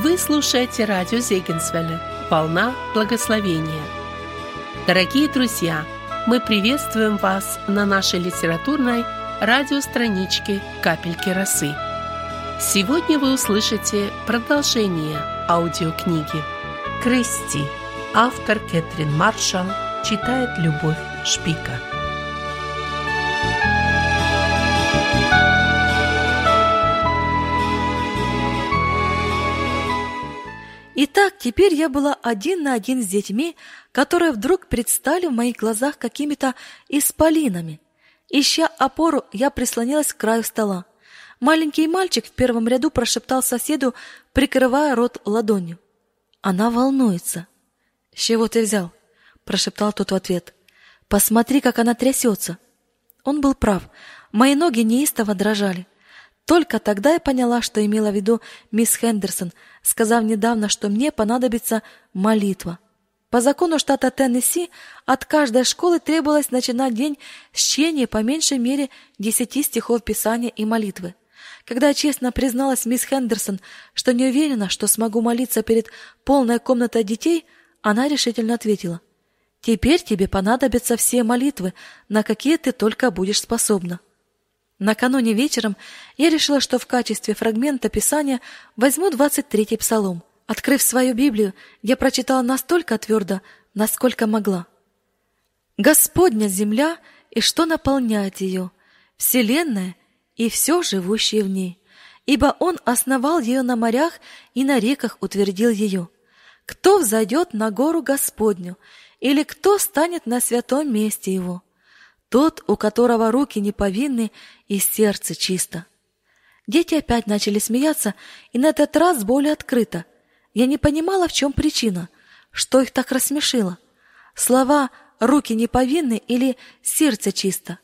Вы слушаете радио Зегенсвелля «Волна благословения». Дорогие друзья, мы приветствуем вас на нашей литературной радиостраничке «Капельки росы». Сегодня вы услышите продолжение аудиокниги «Крести». Автор Кэтрин Маршалл читает Любовь Шпика. Итак, теперь я была один на один с детьми, которые вдруг предстали в моих глазах какими-то исполинами. Ища опору, я прислонилась к краю стола. Маленький мальчик в первом ряду прошептал соседу, прикрывая рот ладонью. Она волнуется. «С чего ты взял?» – прошептал тот в ответ. «Посмотри, как она трясется». Он был прав. Мои ноги неистово дрожали. Только тогда я поняла, что имела в виду мисс Хендерсон, сказав недавно, что мне понадобится молитва. По закону штата Теннесси от каждой школы требовалось начинать день с чтения по меньшей мере десяти стихов Писания и молитвы. Когда я честно призналась мисс Хендерсон, что не уверена, что смогу молиться перед полной комнатой детей, она решительно ответила: "Теперь тебе понадобятся все молитвы, на какие ты только будешь способна". Накануне вечером я решила, что в качестве фрагмента Писания возьму 23-й Псалом. Открыв свою Библию, я прочитала настолько твердо, насколько могла. Господня земля и что наполняет ее, вселенная и все живущее в ней, ибо Он основал ее на морях и на реках утвердил ее. Кто взойдет на гору Господню, или кто станет на святом месте Его? Тот, у которого руки не повинны и сердце чисто. Дети опять начали смеяться, и на этот раз более открыто. Я не понимала, в чем причина, что их так рассмешило. Слова «руки не повинны» или «сердце чисто».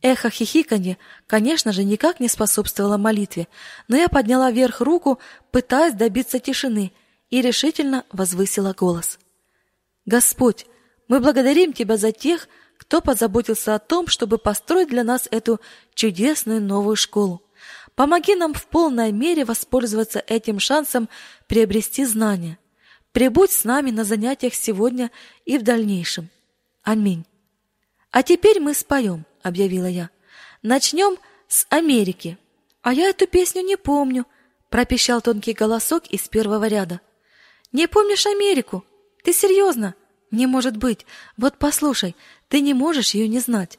Эхо хихиканье, конечно же, никак не способствовало молитве, но я подняла вверх руку, пытаясь добиться тишины, и решительно возвысила голос. «Господь, мы благодарим Тебя за тех, кто позаботился о том, чтобы построить для нас эту чудесную новую школу. Помоги нам в полной мере воспользоваться этим шансом приобрести знания. Прибудь с нами на занятиях сегодня и в дальнейшем. Аминь. А теперь мы споем, объявила я. Начнем с Америки. А я эту песню не помню, пропищал тонкий голосок из первого ряда. Не помнишь Америку? Ты серьезно? Не может быть. Вот послушай, ты не можешь ее не знать.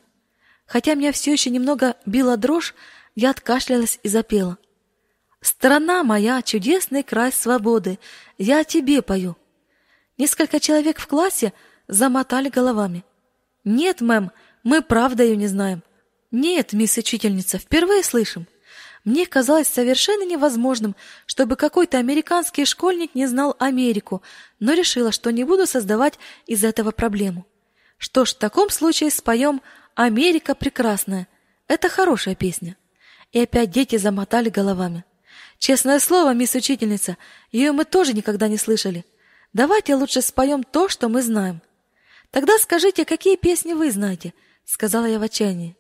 Хотя меня все еще немного била дрожь, я откашлялась и запела. Страна моя, чудесный край свободы, я тебе пою. Несколько человек в классе замотали головами. Нет, мэм, мы правда ее не знаем. Нет, мисс учительница, впервые слышим. Мне казалось совершенно невозможным, чтобы какой-то американский школьник не знал Америку, но решила, что не буду создавать из этого проблему. Что ж, в таком случае споем «Америка прекрасная». Это хорошая песня. И опять дети замотали головами. Честное слово, мисс учительница, ее мы тоже никогда не слышали. Давайте лучше споем то, что мы знаем. Тогда скажите, какие песни вы знаете, сказала я в отчаянии.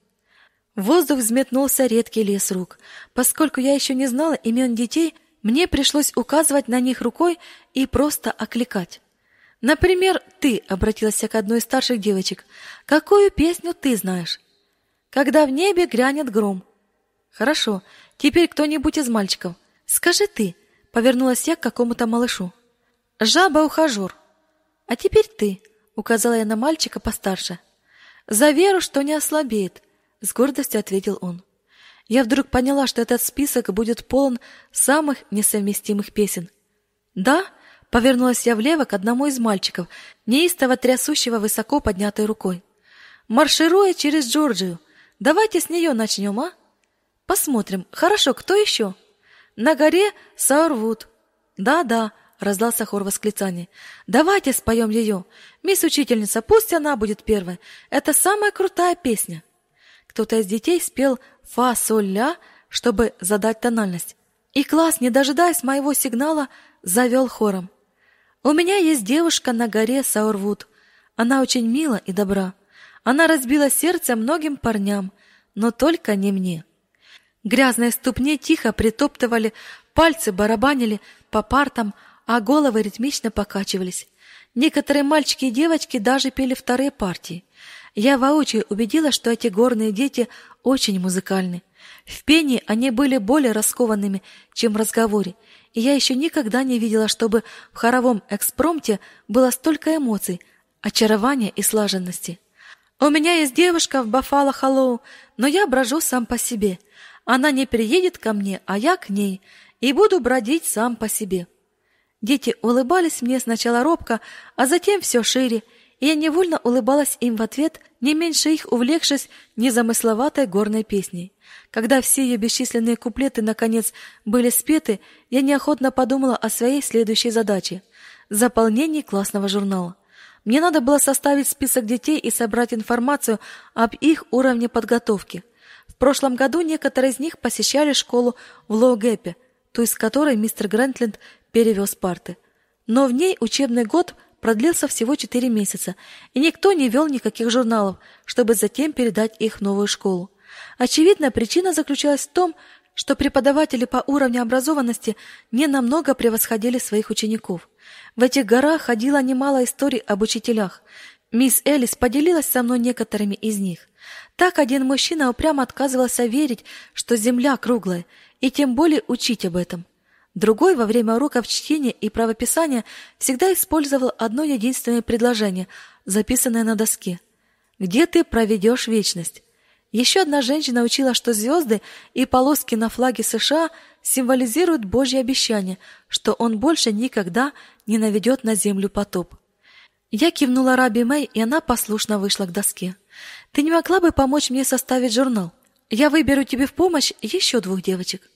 В воздух взметнулся редкий лес рук. Поскольку я еще не знала имен детей, мне пришлось указывать на них рукой и просто окликать. Например, ты обратилась к одной из старших девочек. Какую песню ты знаешь? Когда в небе грянет гром. Хорошо. Теперь кто-нибудь из мальчиков. Скажи ты. Повернулась я к какому-то малышу. Жаба-ухажер. А теперь ты, указала я на мальчика постарше. За веру, что не ослабеет, с гордостью ответил он. Я вдруг поняла, что этот список будет полон самых несовместимых песен. Да, повернулась я влево к одному из мальчиков, неистово трясущего высоко поднятой рукой. Маршируя через Джорджию. Давайте с нее начнем, а? Посмотрим. Хорошо, кто еще? На горе Саурвуд. Да-да, раздался хор восклицаний. Давайте споем ее. Мисс учительница, пусть она будет первой. Это самая крутая песня. Кто-то из детей спел фа соль ля, чтобы задать тональность. И класс, не дожидаясь моего сигнала, завел хором. У меня есть девушка на горе Саурвуд. Она очень мила и добра. Она разбила сердце многим парням, но только не мне. Грязные ступни тихо притоптывали, пальцы барабанили по партам, а головы ритмично покачивались. Некоторые мальчики и девочки даже пели вторые партии. Я воочию убедила, что эти горные дети очень музыкальны. В пении они были более раскованными, чем в разговоре, и я еще никогда не видела, чтобы в хоровом экспромте было столько эмоций, очарования и слаженности. У меня есть девушка в Баффало Холлоу, но я брожу сам по себе. Она не приедет ко мне, а я к ней, и буду бродить сам по себе. Дети улыбались мне сначала робко, а затем все шире, и я невольно улыбалась им в ответ, не меньше их увлекшись незамысловатой горной песней. Когда все ее бесчисленные куплеты наконец были спеты, я неохотно подумала о своей следующей задаче заполнении классного журнала. Мне надо было составить список детей и собрать информацию об их уровне подготовки. В прошлом году некоторые из них посещали школу в Лоугэпе, ту из которой мистер Грентленд перевез парты. Но в ней учебный год продлился всего четыре месяца, и никто не вел никаких журналов, чтобы затем передать их в новую школу. Очевидно, причина заключалась в том, что преподаватели по уровню образованности не намного превосходили своих учеников. В этих горах ходило немало историй об учителях. Мисс Элис поделилась со мной некоторыми из них. Так один мужчина упрямо отказывался верить, что земля круглая, и тем более учить об этом. Другой во время уроков чтения и правописания всегда использовал одно единственное предложение, записанное на доске. «Где ты проведешь вечность?» Еще одна женщина учила, что звезды и полоски на флаге США символизируют Божье обещание, что он больше никогда не наведет на землю потоп. Я кивнула Раби Мэй, и она послушно вышла к доске. «Ты не могла бы помочь мне составить журнал? Я выберу тебе в помощь еще двух девочек».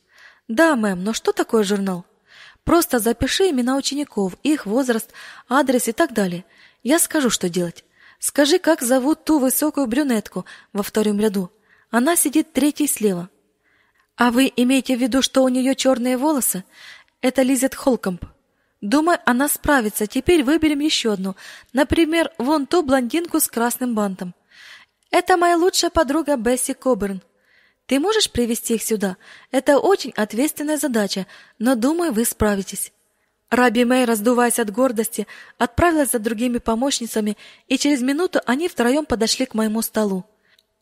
Да, мэм, но что такое журнал? Просто запиши имена учеников, их возраст, адрес и так далее. Я скажу, что делать. Скажи, как зовут ту высокую брюнетку во втором ряду. Она сидит третьей слева. А вы имеете в виду, что у нее черные волосы? Это Лизет Холкомп. Думаю, она справится. Теперь выберем еще одну. Например, вон ту блондинку с красным бантом. Это моя лучшая подруга Бесси Коберн. Ты можешь привести их сюда? Это очень ответственная задача, но думаю, вы справитесь. Раби Мэй, раздуваясь от гордости, отправилась за другими помощницами, и через минуту они втроем подошли к моему столу.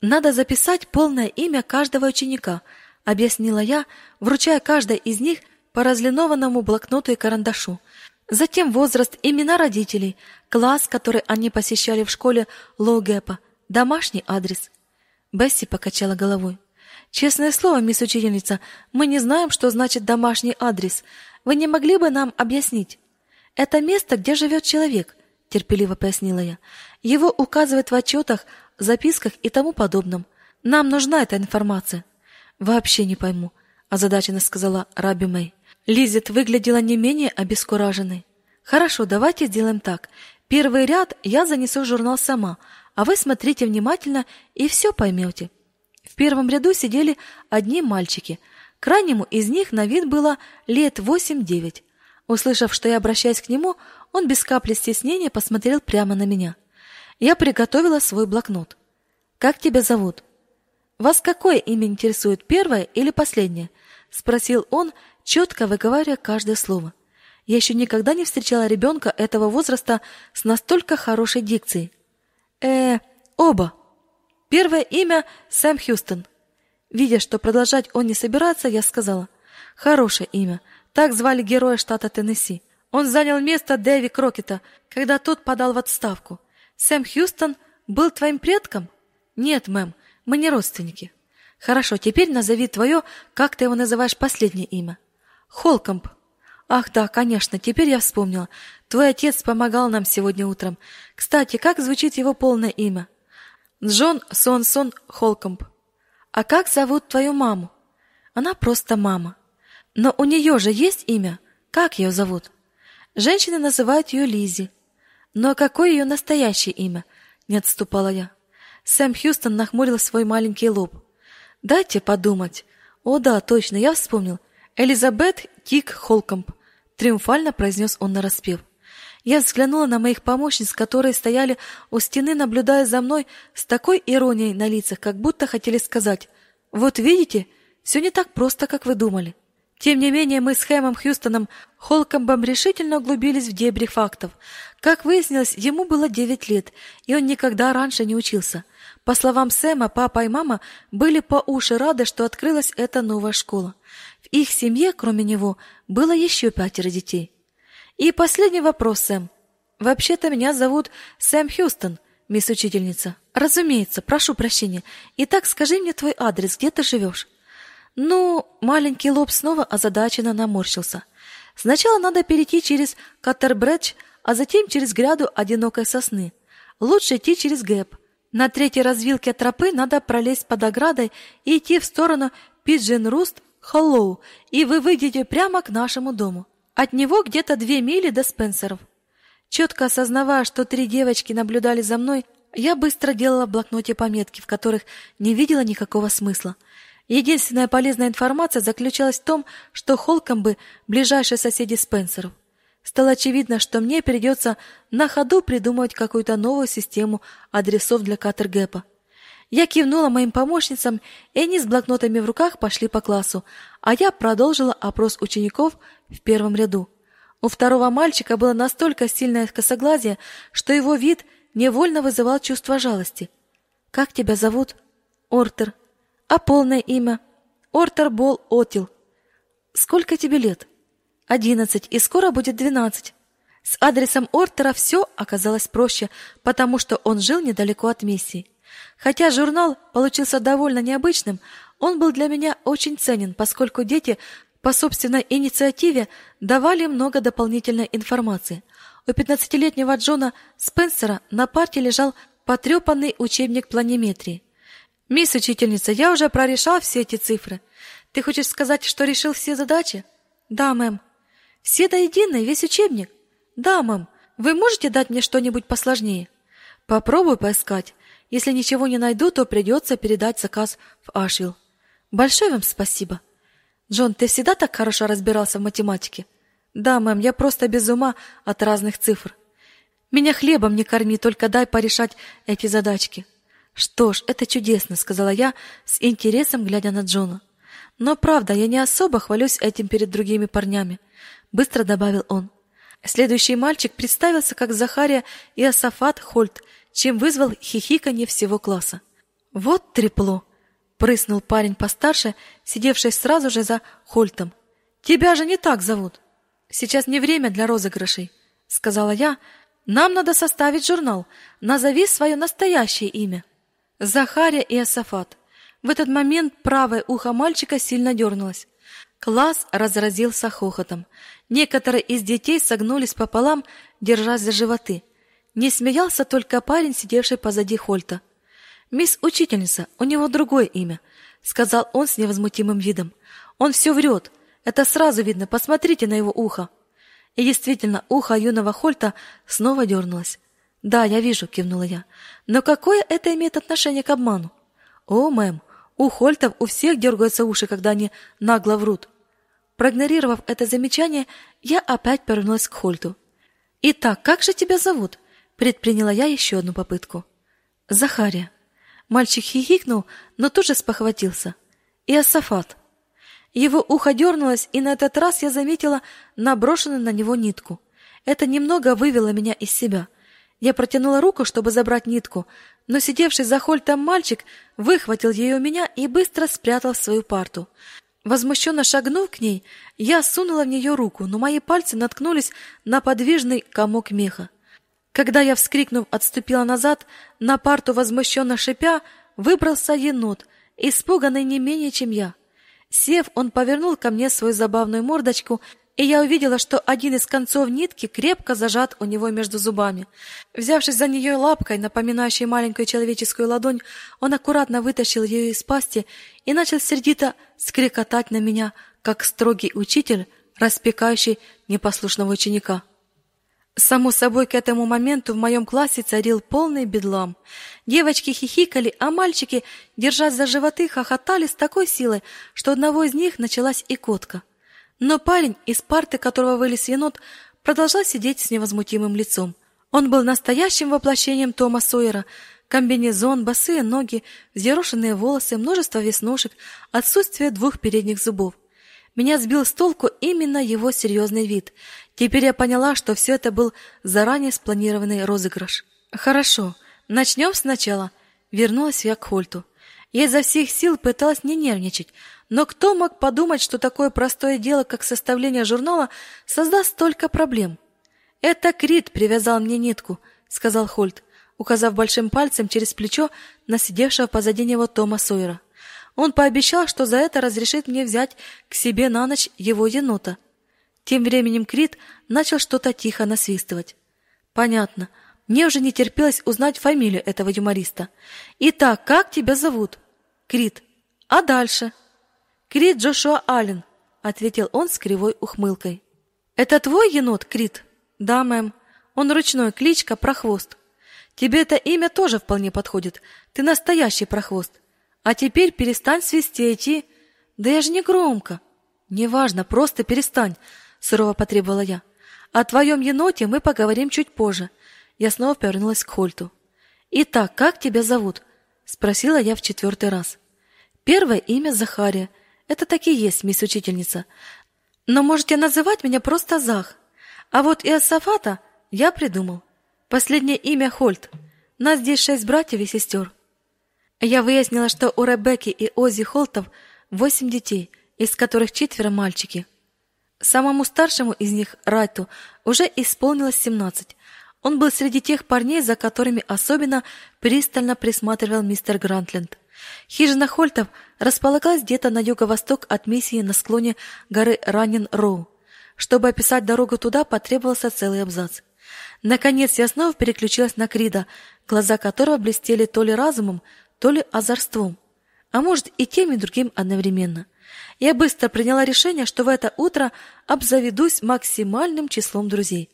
Надо записать полное имя каждого ученика, объяснила я, вручая каждой из них по разлинованному блокноту и карандашу. Затем возраст, имена родителей, класс, который они посещали в школе Лоугэпа, домашний адрес. Бесси покачала головой. Честное слово, мисс учительница, мы не знаем, что значит домашний адрес. Вы не могли бы нам объяснить? Это место, где живет человек, терпеливо пояснила я. Его указывают в отчетах, записках и тому подобном. Нам нужна эта информация. Вообще не пойму, озадаченно сказала Раби Мэй. Лизет выглядела не менее обескураженной. Хорошо, давайте сделаем так. Первый ряд я занесу в журнал сама, а вы смотрите внимательно и все поймете. В первом ряду сидели одни мальчики. Крайнему из них на вид было лет восемь-девять. Услышав, что я обращаюсь к нему, он без капли стеснения посмотрел прямо на меня. Я приготовила свой блокнот. Как тебя зовут? Вас какое имя интересует, первое или последнее? спросил он, четко выговаривая каждое слово. Я еще никогда не встречала ребенка этого возраста с настолько хорошей дикцией. Э, оба, Первое имя Сэм Хьюстон. Видя, что продолжать он не собирается, я сказала: "Хорошее имя. Так звали героя штата Теннесси. Он занял место Дэви Крокета, когда тот подал в отставку. Сэм Хьюстон был твоим предком? Нет, мэм, мы не родственники. Хорошо, теперь назови твое, как ты его называешь последнее имя? Холкомп. Ах, да, конечно, теперь я вспомнила. Твой отец помогал нам сегодня утром. Кстати, как звучит его полное имя? Джон Сонсон Холкомб. А как зовут твою маму? Она просто мама. Но у нее же есть имя. Как ее зовут? Женщины называют ее Лизи. Но какое ее настоящее имя? Не отступала я. Сэм Хьюстон нахмурил свой маленький лоб. Дайте подумать. О да, точно, я вспомнил. Элизабет Кик Холкомб. Триумфально произнес он нараспев. Я взглянула на моих помощниц, которые стояли у стены, наблюдая за мной с такой иронией на лицах, как будто хотели сказать: "Вот видите, Все не так просто, как вы думали. Тем не менее, мы с Хэмом Хьюстоном Холкомбом решительно углубились в дебри фактов. Как выяснилось, ему было 9 лет, и он никогда раньше не учился. По словам Сэма, папа и мама были по уши рады, что открылась эта новая школа. В их семье, кроме него, было еще пятеро детей. И последний вопрос, Сэм. Вообще-то меня зовут Сэм Хьюстон, мисс учительница. Разумеется, прошу прощения. Итак, скажи мне твой адрес, где ты живешь?» Ну, маленький лоб снова озадаченно наморщился. Сначала надо перейти через Каттербредж, а затем через гряду одинокой сосны. Лучше идти через гэп. На третьей развилке тропы надо пролезть под оградой и идти в сторону Пиджин-Руст, Холлоу, и вы выйдете прямо к нашему дому. От него где-то две мили до Спенсеров. Четко осознавая, что три девочки наблюдали за мной, я быстро делала в блокноте пометки, в которых не видела никакого смысла. Единственная полезная информация заключалась в том, что Холкомбы — ближайшие соседи Спенсеров. Стало очевидно, что мне придется на ходу придумывать какую-то новую систему адресов для Каттергэпа. Я кивнула моим помощницам, и они с блокнотами в руках пошли по классу, а я продолжила опрос учеников в первом ряду. У второго мальчика было настолько сильное косоглазие, что его вид невольно вызывал чувство жалости. «Как тебя зовут?» «Ортер», а полное имя? Ортер Бол Отил. Сколько тебе лет? Одиннадцать, и скоро будет двенадцать. С адресом Ортера все оказалось проще, потому что он жил недалеко от миссии. Хотя журнал получился довольно необычным, он был для меня очень ценен, поскольку дети по собственной инициативе давали много дополнительной информации. У пятнадцатилетнего Джона Спенсера на парте лежал потрепанный учебник планиметрии. Мисс учительница, я уже прорешал все эти цифры. Ты хочешь сказать, что решил все задачи? Да, мэм. Все до единой, весь учебник? Да, мэм. Вы можете дать мне что-нибудь посложнее? Попробую поискать. Если ничего не найду, то придется передать заказ в Ашвилл. Большое вам спасибо. Джон, ты всегда так хорошо разбирался в математике? Да, мэм, я просто без ума от разных цифр. Меня хлебом не корми, только дай порешать эти задачки. Что ж, это чудесно, сказала я с интересом глядя на Джона. Но правда, я не особо хвалюсь этим перед другими парнями, быстро добавил он. Следующий мальчик представился как Захария Иосафат Хольт, чем вызвал хихиканье всего класса. Вот трепло, прыснул парень постарше, сидевший сразу же за Хольтом. Тебя же не так зовут. Сейчас не время для розыгрышей, сказала я. Нам надо составить журнал. Назови свое настоящее имя. Захария и Асафат. В этот момент правое ухо мальчика сильно дернулось. Класс разразился хохотом. Некоторые из детей согнулись пополам, держась за животы. Не смеялся только парень, сидевший позади Хольта. «Мисс учительница, у него другое имя», — сказал он с невозмутимым видом. «Он все врет. Это сразу видно. Посмотрите на его ухо». И действительно, ухо юного Хольта снова дернулось. Да, я вижу, кивнула я. Но какое это имеет отношение к обману? О, мэм, у Хольтов у всех дергаются уши, когда они нагло врут. Проигнорировав это замечание, я опять повернулась к Хольту. Итак, как же тебя зовут? Предприняла я еще одну попытку. Захария. Мальчик хихикнул, но тут же спохватился. И Асафат. Его ухо дернулось, и на этот раз я заметила наброшенную на него нитку. Это немного вывело меня из себя. Я протянула руку, чтобы забрать нитку, но сидевший за хольтом мальчик выхватил ее у меня и быстро спрятал в свою парту. Возмущенно шагнув к ней, я сунула в нее руку, но мои пальцы наткнулись на подвижный комок меха. Когда я, вскрикнув, отступила назад, на парту возмущенно шипя, выбрался енот, испуганный не менее, чем я. Сев, он повернул ко мне свою забавную мордочку и я увидела, что один из концов нитки крепко зажат у него между зубами. Взявшись за нее лапкой, напоминающей маленькую человеческую ладонь, он аккуратно вытащил ее из пасти и начал сердито скрикотать на меня, как строгий учитель, распекающий непослушного ученика. Само собой, к этому моменту в моем классе царил полный бедлам. Девочки хихикали, а мальчики, держась за животы, хохотали с такой силой, что одного из них началась икотка. Но парень, из парты которого вылез енот, продолжал сидеть с невозмутимым лицом. Он был настоящим воплощением Тома Сойера, Комбинезон, босые ноги, взъерошенные волосы, множество веснушек, отсутствие двух передних зубов. Меня сбил с толку именно его серьезный вид. Теперь я поняла, что все это был заранее спланированный розыгрыш. Хорошо, начнем сначала. Вернулась я к Хольту. Я изо всех сил пыталась не нервничать, но кто мог подумать, что такое простое дело, как составление журнала, создаст столько проблем? Это Крит привязал мне нитку, сказал Хольт, указав большим пальцем через плечо на сидевшего позади него Тома Сойера. Он пообещал, что за это разрешит мне взять к себе на ночь его енота. Тем временем Крит начал что-то тихо насвистывать. Понятно. Мне уже не терпелось узнать фамилию этого юмориста. Итак, как тебя зовут? Крит. А дальше? Крит Джошуа Аллен, ответил он с кривой ухмылкой. Это твой енот, Крит? Да, мэм. Он ручной, кличка Прохвост. Тебе это имя тоже вполне подходит. Ты настоящий Прохвост. А теперь перестань свистеть и... Да я же не громко. Неважно, просто перестань, сурово потребовала я. О твоем еноте мы поговорим чуть позже. Я снова повернулась к Хольту. Итак, как тебя зовут? спросила я в четвертый раз. Первое имя Захария. Это так и есть, мисс учительница. Но можете называть меня просто Зах. А вот Иосафата я придумал. Последнее имя Хольт. Нас здесь шесть братьев и сестер. Я выяснила, что у Ребекки и Ози Холтов восемь детей, из которых четверо мальчики. Самому старшему из них, Райту, уже исполнилось семнадцать. Он был среди тех парней, за которыми особенно пристально присматривал мистер Грантленд. Хижина Хольтов располагалась где-то на юго-восток от миссии на склоне горы Раннин-Роу. Чтобы описать дорогу туда, потребовался целый абзац. Наконец я снова переключилась на Крида, глаза которого блестели то ли разумом, то ли озорством, а может и тем и другим одновременно. Я быстро приняла решение, что в это утро обзаведусь максимальным числом друзей.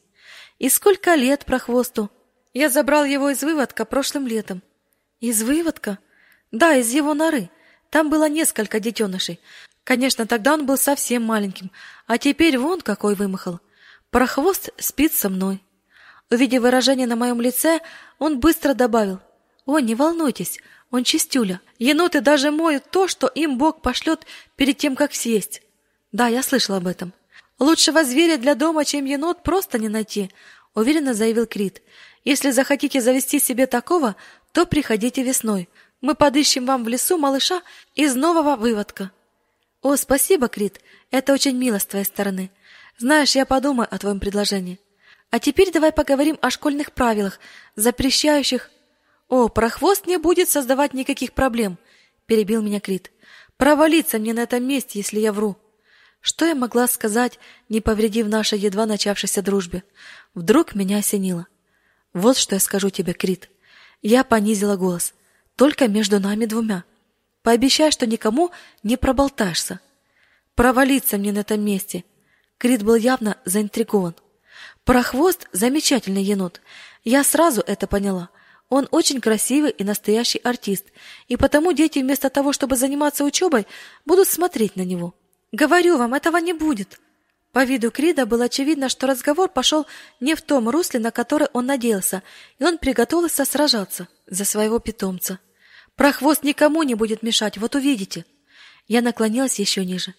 И сколько лет прохвосту? Я забрал его из выводка прошлым летом. Из выводка? Да, из его норы. Там было несколько детенышей. Конечно, тогда он был совсем маленьким, а теперь вон какой вымахал. Прохвост спит со мной. Увидев выражение на моем лице, он быстро добавил: "О, не волнуйтесь, он чистюля. Еноты даже моют то, что им Бог пошлет перед тем, как съесть". Да, я слышал об этом. Лучшего зверя для дома, чем енот, просто не найти, уверенно заявил Крит. Если захотите завести себе такого, то приходите весной. Мы подыщем вам в лесу малыша из нового выводка. О, спасибо, Крит. Это очень мило с твоей стороны. Знаешь, я подумаю о твоем предложении. А теперь давай поговорим о школьных правилах, запрещающих О, прохвост не будет создавать никаких проблем, перебил меня Крит. Провалиться мне на этом месте, если я вру. Что я могла сказать, не повредив нашей едва начавшейся дружбе? Вдруг меня осенило. Вот что я скажу тебе, Крит. Я понизила голос. Только между нами двумя. Пообещай, что никому не проболтаешься. Провалиться мне на этом месте. Крит был явно заинтригован. Прохвост замечательный енот. Я сразу это поняла. Он очень красивый и настоящий артист, и потому дети вместо того, чтобы заниматься учебой, будут смотреть на него. Говорю вам, этого не будет. По виду Крида было очевидно, что разговор пошел не в том русле, на который он надеялся, и он приготовился сражаться за своего питомца. Прохвост никому не будет мешать, вот увидите. Я наклонилась еще ниже.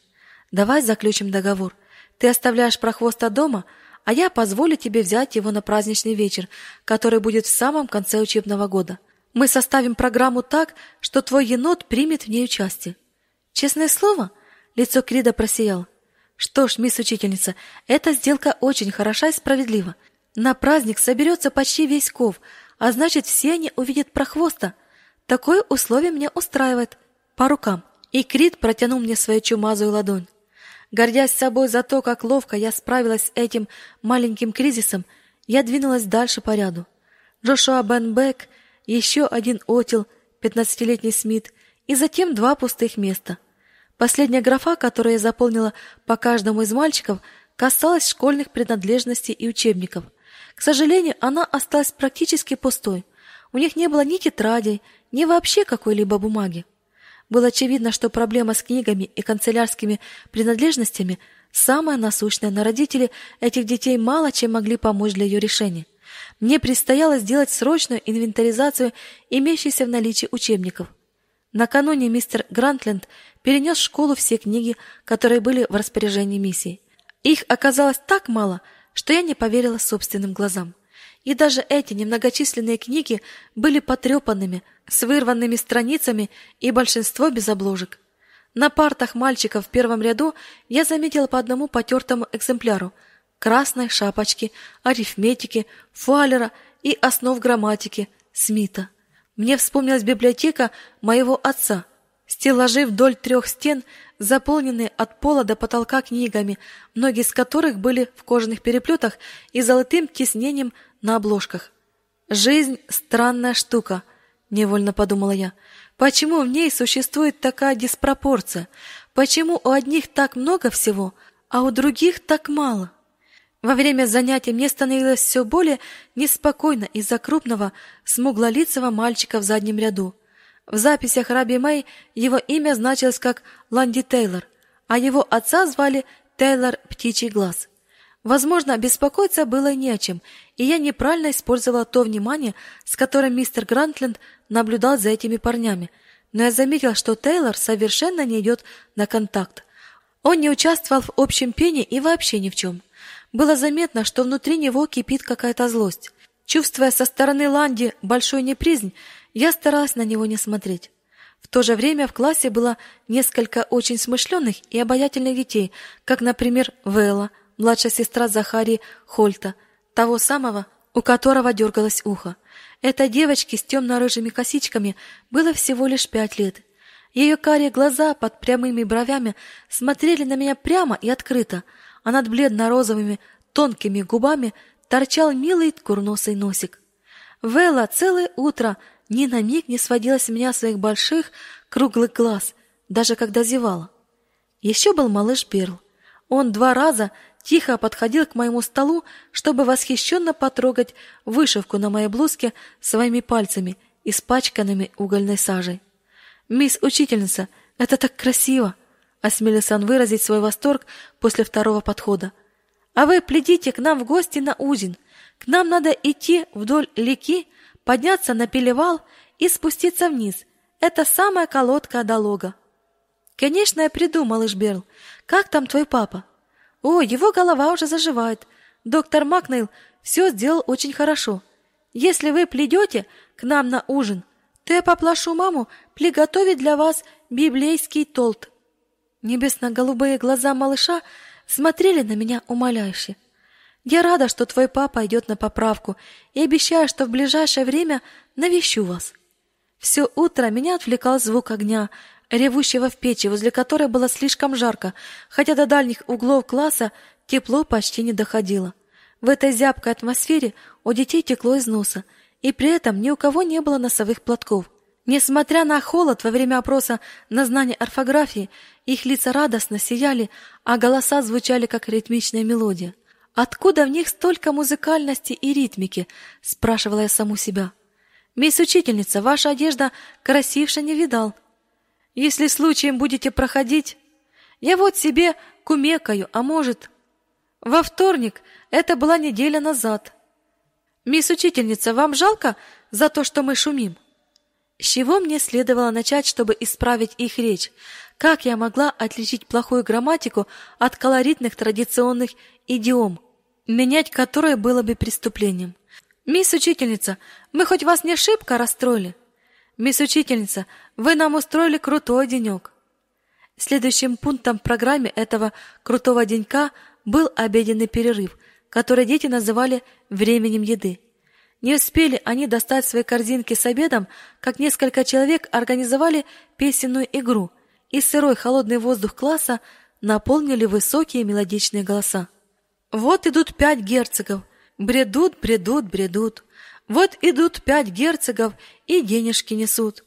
Давай заключим договор. Ты оставляешь Прохвоста дома, а я позволю тебе взять его на праздничный вечер, который будет в самом конце учебного года. Мы составим программу так, что твой енот примет в ней участие. Честное слово, Лицо Крида просияло. Что ж, мисс учительница, эта сделка очень хороша и справедлива. На праздник соберется почти весь ков, а значит, все они увидят прохвоста. Такое условие меня устраивает. По рукам. И Крид протянул мне свою чумазую ладонь. Гордясь собой за то, как ловко я справилась с этим маленьким кризисом, я двинулась дальше по ряду. Джошуа Бенбек, еще один Отил, пятнадцатилетний Смит, и затем два пустых места. Последняя графа, которую я заполнила по каждому из мальчиков, касалась школьных принадлежностей и учебников. К сожалению, она осталась практически пустой. У них не было ни тетрадей, ни вообще какой-либо бумаги. Было очевидно, что проблема с книгами и канцелярскими принадлежностями самая насущная, но родители этих детей мало чем могли помочь для ее решения. Мне предстояло сделать срочную инвентаризацию имеющихся в наличии учебников. Накануне мистер Грантленд перенес в школу все книги, которые были в распоряжении миссии. Их оказалось так мало, что я не поверила собственным глазам. И даже эти немногочисленные книги были потрепанными, с вырванными страницами и большинство без обложек. На партах мальчиков в первом ряду я заметила по одному потертому экземпляру красной шапочки, арифметики, фуалера и основ грамматики Смита. Мне вспомнилась библиотека моего отца. Стеллажи вдоль трех стен, заполненные от пола до потолка книгами, многие из которых были в кожаных переплетах и золотым тиснением на обложках. Жизнь странная штука, невольно подумала я. Почему в ней существует такая диспропорция? Почему у одних так много всего, а у других так мало? Во время занятий мне становилось все более неспокойно из-за крупного, смуглолицего мальчика в заднем ряду. В записях Раби Мэй его имя значилось как Ланди Тейлор, а его отца звали Тейлор Птичий Глаз. Возможно, беспокоиться было не о чем, и я неправильно использовала то внимание, с которым мистер Грантленд наблюдал за этими парнями. Но я заметила, что Тейлор совершенно не идет на контакт. Он не участвовал в общем пении и вообще ни в чем. Было заметно, что внутри него кипит какая-то злость. Чувствуя со стороны Ланди большую неприязнь, я старалась на него не смотреть. В то же время в классе было несколько очень смышленых и обаятельных детей, как, например, Вэлла, младшая сестра Захари Хольта, того самого, у которого дергалось ухо. Этой девочке с темно-рыжими косичками было всего лишь пять лет. Ее карие глаза под прямыми бровями смотрели на меня прямо и открыто, а над бледно-розовыми тонкими губами торчал милый курносый носик. Вела целое утро ни на миг не сводила с меня своих больших круглых глаз, даже когда зевала. Еще был малыш Берл. Он два раза тихо подходил к моему столу, чтобы восхищенно потрогать вышивку на моей блузке своими пальцами, испачканными угольной сажей. «Мисс учительница, это так красиво!» — осмелился он выразить свой восторг после второго подхода. «А вы пледите к нам в гости на ужин. К нам надо идти вдоль реки, подняться на перевал и спуститься вниз. Это самая колодка до лога». «Конечно, я приду, малыш Берл. Как там твой папа?» О, его голова уже заживает. Доктор Макнейл все сделал очень хорошо. Если вы придете к нам на ужин, то я попрошу маму приготовить для вас библейский толт. Небесно-голубые глаза малыша смотрели на меня умоляюще. Я рада, что твой папа идет на поправку, и обещаю, что в ближайшее время навещу вас. Все утро меня отвлекал звук огня, ревущего в печи, возле которой было слишком жарко, хотя до дальних углов класса тепло почти не доходило. В этой зябкой атмосфере у детей текло из носа, и при этом ни у кого не было носовых платков. Несмотря на холод во время опроса на знание орфографии, их лица радостно сияли, а голоса звучали как ритмичная мелодия. Откуда в них столько музыкальности и ритмики? спрашивала я саму себя. Мисс учительница, ваша одежда красивше не видал. Если случаем будете проходить, я вот себе кумекаю, а может... Во вторник, это была неделя назад. Мисс учительница, вам жалко за то, что мы шумим? С чего мне следовало начать, чтобы исправить их речь? Как я могла отличить плохую грамматику от колоритных традиционных идиом, менять которые было бы преступлением? Мисс учительница, мы хоть вас не шибко расстроили? Мисс учительница, вы нам устроили крутой денек. Следующим пунктом в программе этого крутого денька был обеденный перерыв, который дети называли временем еды. Не успели они достать свои корзинки с обедом, как несколько человек организовали песенную игру, и сырой холодный воздух класса наполнили высокие мелодичные голоса. Вот идут пять герцогов, бредут, бредут, бредут. Вот идут пять герцогов и денежки несут.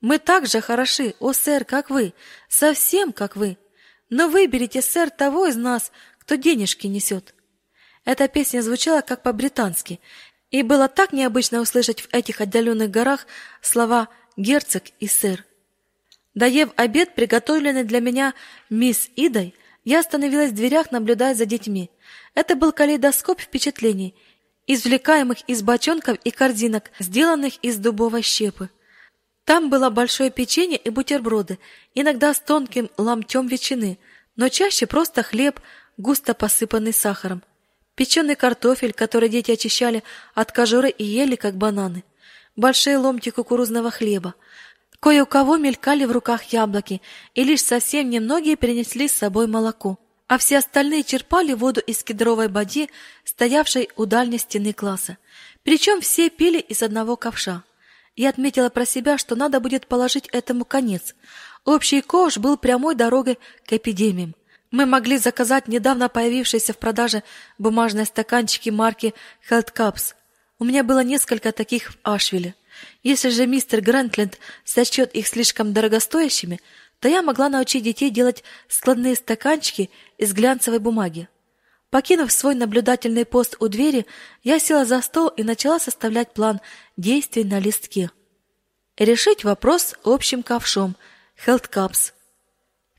Мы так же хороши, о сэр, как вы, совсем как вы. Но выберите, сэр, того из нас, кто денежки несет. Эта песня звучала как по-британски, и было так необычно услышать в этих отдаленных горах слова «герцог» и «сэр». Доев обед, приготовленный для меня мисс Идой, я остановилась в дверях, наблюдая за детьми. Это был калейдоскоп впечатлений – извлекаемых из бочонков и корзинок, сделанных из дубовой щепы. Там было большое печенье и бутерброды, иногда с тонким ломтем ветчины, но чаще просто хлеб, густо посыпанный сахаром. Печеный картофель, который дети очищали от кожуры и ели, как бананы. Большие ломти кукурузного хлеба. Кое у кого мелькали в руках яблоки, и лишь совсем немногие принесли с собой молоко а все остальные черпали воду из кедровой боди, стоявшей у дальней стены класса. Причем все пили из одного ковша. Я отметила про себя, что надо будет положить этому конец. Общий ковш был прямой дорогой к эпидемиям. Мы могли заказать недавно появившиеся в продаже бумажные стаканчики марки Health Cups. У меня было несколько таких в Ашвилле. Если же мистер Грантленд сочтет их слишком дорогостоящими, то я могла научить детей делать складные стаканчики из глянцевой бумаги. Покинув свой наблюдательный пост у двери, я села за стол и начала составлять план действий на листке. Решить вопрос общим ковшом, cups.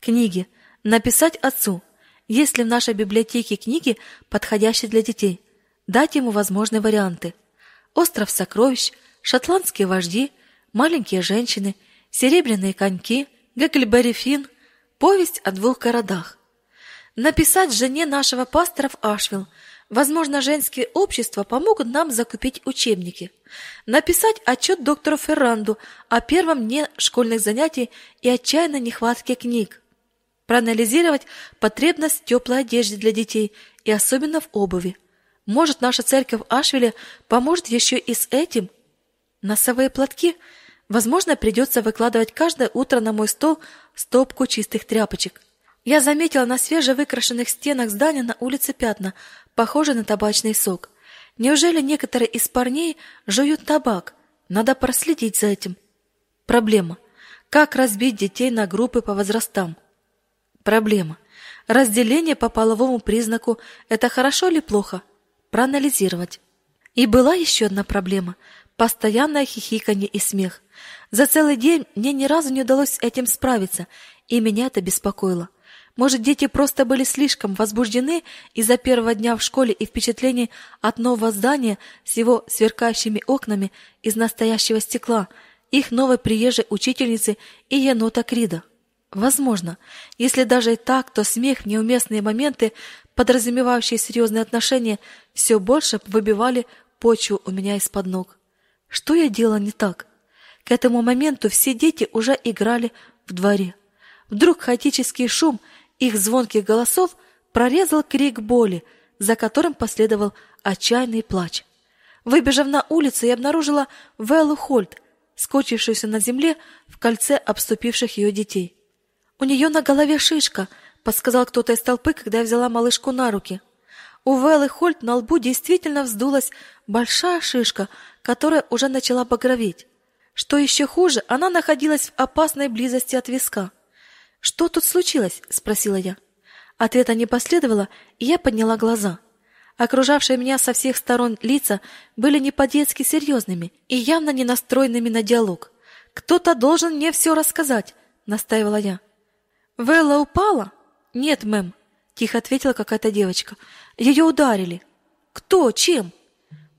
Книги. Написать отцу. Есть ли в нашей библиотеке книги, подходящие для детей? Дать ему возможные варианты. Остров сокровищ, шотландские вожди, маленькие женщины, серебряные коньки – Гекльберри Финн, повесть о двух городах. Написать жене нашего пастора в Ашвилл. Возможно, женские общества помогут нам закупить учебники. Написать отчет доктору Ферранду о первом дне школьных занятий и отчаянной нехватке книг. Проанализировать потребность теплой одежде для детей и особенно в обуви. Может, наша церковь в Ашвилле поможет еще и с этим? Носовые платки – Возможно, придется выкладывать каждое утро на мой стол стопку чистых тряпочек. Я заметила на свежевыкрашенных стенах здания на улице пятна, похожие на табачный сок. Неужели некоторые из парней жуют табак? Надо проследить за этим. Проблема. Как разбить детей на группы по возрастам? Проблема. Разделение по половому признаку – это хорошо или плохо? Проанализировать. И была еще одна проблема – постоянное хихиканье и смех. За целый день мне ни разу не удалось этим справиться, и меня это беспокоило. Может, дети просто были слишком возбуждены из-за первого дня в школе и впечатлений от нового здания с его сверкающими окнами из настоящего стекла, их новой приезжей учительницы и енота Крида. Возможно, если даже и так, то смех неуместные моменты, подразумевающие серьезные отношения, все больше выбивали почву у меня из-под ног. Что я делала не так? К этому моменту все дети уже играли в дворе. Вдруг хаотический шум их звонких голосов прорезал крик боли, за которым последовал отчаянный плач. Выбежав на улицу, я обнаружила Веллу Хольт, скочившуюся на земле в кольце обступивших ее детей. «У нее на голове шишка», — подсказал кто-то из толпы, когда я взяла малышку на руки. У Веллы Хольт на лбу действительно вздулась большая шишка, которая уже начала багроветь. Что еще хуже, она находилась в опасной близости от виска. «Что тут случилось?» — спросила я. Ответа не последовало, и я подняла глаза. Окружавшие меня со всех сторон лица были не по-детски серьезными и явно не настроенными на диалог. «Кто-то должен мне все рассказать», — настаивала я. «Велла упала?» «Нет, мэм», — тихо ответила какая-то девочка. «Ее ударили». «Кто? Чем?»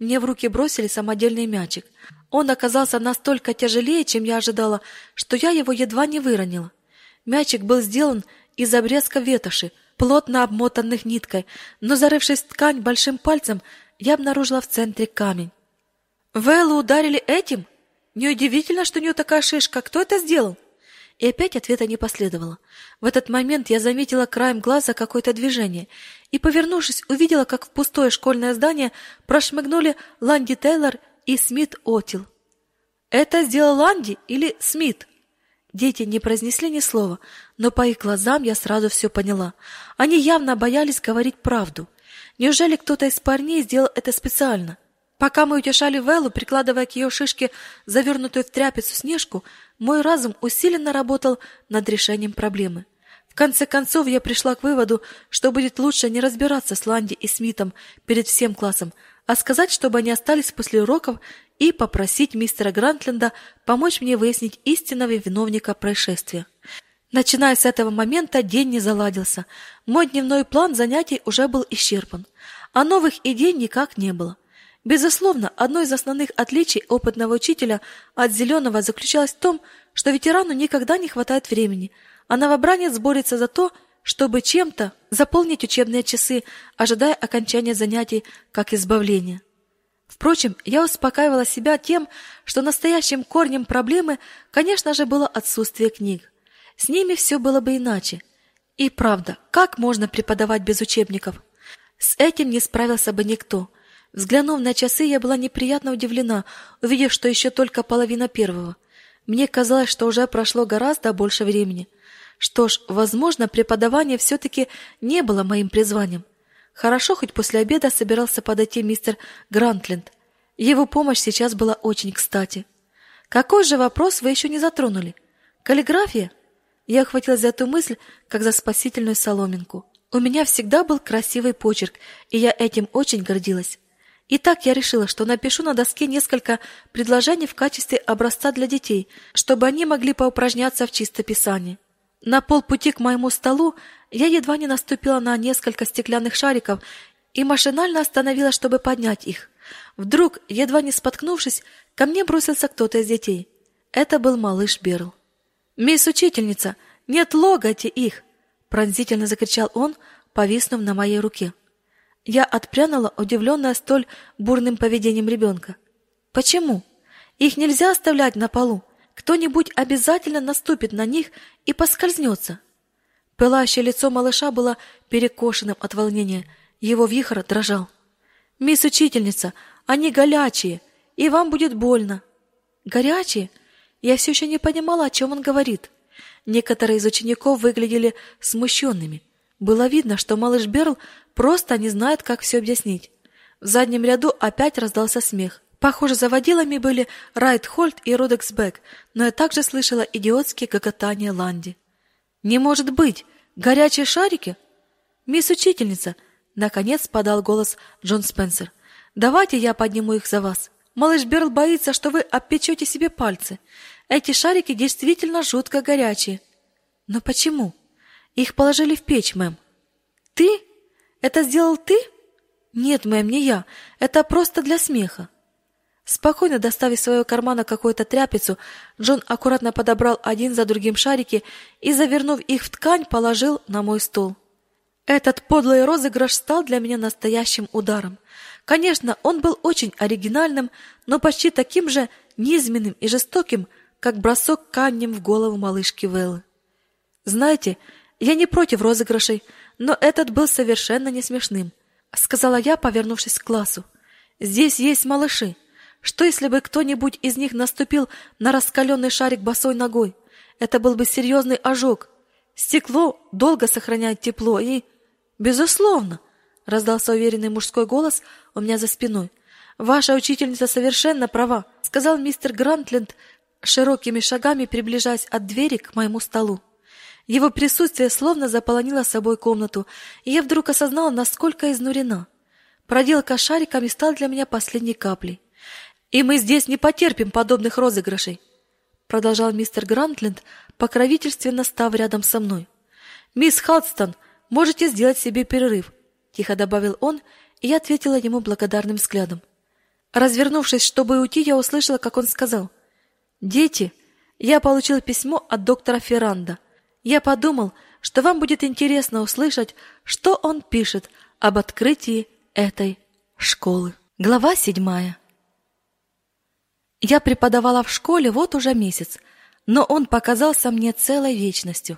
Мне в руки бросили самодельный мячик. Он оказался настолько тяжелее, чем я ожидала, что я его едва не выронила. Мячик был сделан из обрезка ветоши, плотно обмотанных ниткой, но зарывшись в ткань большим пальцем, я обнаружила в центре камень. Вэллу ударили этим? Неудивительно, что у нее такая шишка. Кто это сделал? И опять ответа не последовало. В этот момент я заметила краем глаза какое-то движение и, повернувшись, увидела, как в пустое школьное здание прошмыгнули Ланди Тейлор и Смит Отил. Это сделал Ланди или Смит? Дети не произнесли ни слова, но по их глазам я сразу все поняла. Они явно боялись говорить правду. Неужели кто-то из парней сделал это специально? Пока мы утешали Веллу, прикладывая к ее шишке завернутую в тряпицу снежку, мой разум усиленно работал над решением проблемы. В конце концов, я пришла к выводу, что будет лучше не разбираться с Ланди и Смитом перед всем классом, а сказать, чтобы они остались после уроков и попросить мистера Грантленда помочь мне выяснить истинного виновника происшествия. Начиная с этого момента день не заладился. Мой дневной план занятий уже был исчерпан, а новых идей никак не было. Безусловно, одно из основных отличий опытного учителя от зеленого заключалось в том, что ветерану никогда не хватает времени, а новобранец борется за то, чтобы чем-то заполнить учебные часы, ожидая окончания занятий как избавления. Впрочем, я успокаивала себя тем, что настоящим корнем проблемы, конечно же, было отсутствие книг. С ними все было бы иначе. И правда, как можно преподавать без учебников? С этим не справился бы никто. Взглянув на часы, я была неприятно удивлена, увидев, что еще только половина первого. Мне казалось, что уже прошло гораздо больше времени. Что ж, возможно, преподавание все-таки не было моим призванием. Хорошо, хоть после обеда собирался подойти мистер Грантленд. Его помощь сейчас была очень кстати. Какой же вопрос вы еще не затронули? Каллиграфия? Я охватилась за эту мысль, как за спасительную соломинку. У меня всегда был красивый почерк, и я этим очень гордилась. Итак, я решила, что напишу на доске несколько предложений в качестве образца для детей, чтобы они могли поупражняться в чистописании. На полпути к моему столу я едва не наступила на несколько стеклянных шариков и машинально остановилась, чтобы поднять их. Вдруг, едва не споткнувшись, ко мне бросился кто-то из детей. Это был малыш Берл. «Мисс учительница, нет, логайте их!» пронзительно закричал он, повиснув на моей руке. Я отпрянула, удивленная столь бурным поведением ребенка. Почему? Их нельзя оставлять на полу. Кто-нибудь обязательно наступит на них и поскользнется. Пылающее лицо малыша было перекошенным от волнения, его вихор дрожал. «Мисс учительница, они горячие, и вам будет больно». «Горячие?» Я все еще не понимала, о чем он говорит. Некоторые из учеников выглядели смущенными. Было видно, что малыш Берл просто не знает, как все объяснить. В заднем ряду опять раздался смех. Похоже, заводилами были Райт Хольт и Родексбек, но я также слышала идиотские гоготания Ланди. «Не может быть! Горячие шарики? Мисс учительница, наконец подал голос Джон Спенсер. Давайте я подниму их за вас. Малыш Берл боится, что вы обпечете себе пальцы. Эти шарики действительно жутко горячие. Но почему? Их положили в печь, мэм. Ты? Это сделал ты? Нет, мэм, не я. Это просто для смеха. Спокойно доставив из своего кармана какую-то тряпицу, Джон аккуратно подобрал один за другим шарики и, завернув их в ткань, положил на мой стол. Этот подлый розыгрыш стал для меня настоящим ударом. Конечно, он был очень оригинальным, но почти таким же низменным и жестоким, как бросок камнем в голову малышки Веллы. Знаете, я не против розыгрышей, но этот был совершенно не смешным, сказала я, повернувшись к классу. Здесь есть малыши. Что если бы кто-нибудь из них наступил на раскаленный шарик босой ногой? Это был бы серьезный ожог. Стекло долго сохраняет тепло и... Безусловно, раздался уверенный мужской голос у меня за спиной. Ваша учительница совершенно права, сказал мистер Грантленд, широкими шагами приближаясь от двери к моему столу. Его присутствие словно заполонило собой комнату, и я вдруг осознала, насколько изнурена. Проделка шариками стала для меня последней каплей. И мы здесь не потерпим подобных розыгрышей, продолжал мистер Грантленд, покровительственно став рядом со мной. Мисс Хадстон, можете сделать себе перерыв, тихо добавил он, и я ответила ему благодарным взглядом. Развернувшись, чтобы уйти, я услышала, как он сказал: "Дети, я получил письмо от доктора Ферранда. Я подумал, что вам будет интересно услышать, что он пишет об открытии этой школы". Глава седьмая. Я преподавала в школе вот уже месяц, но он показался мне целой вечностью.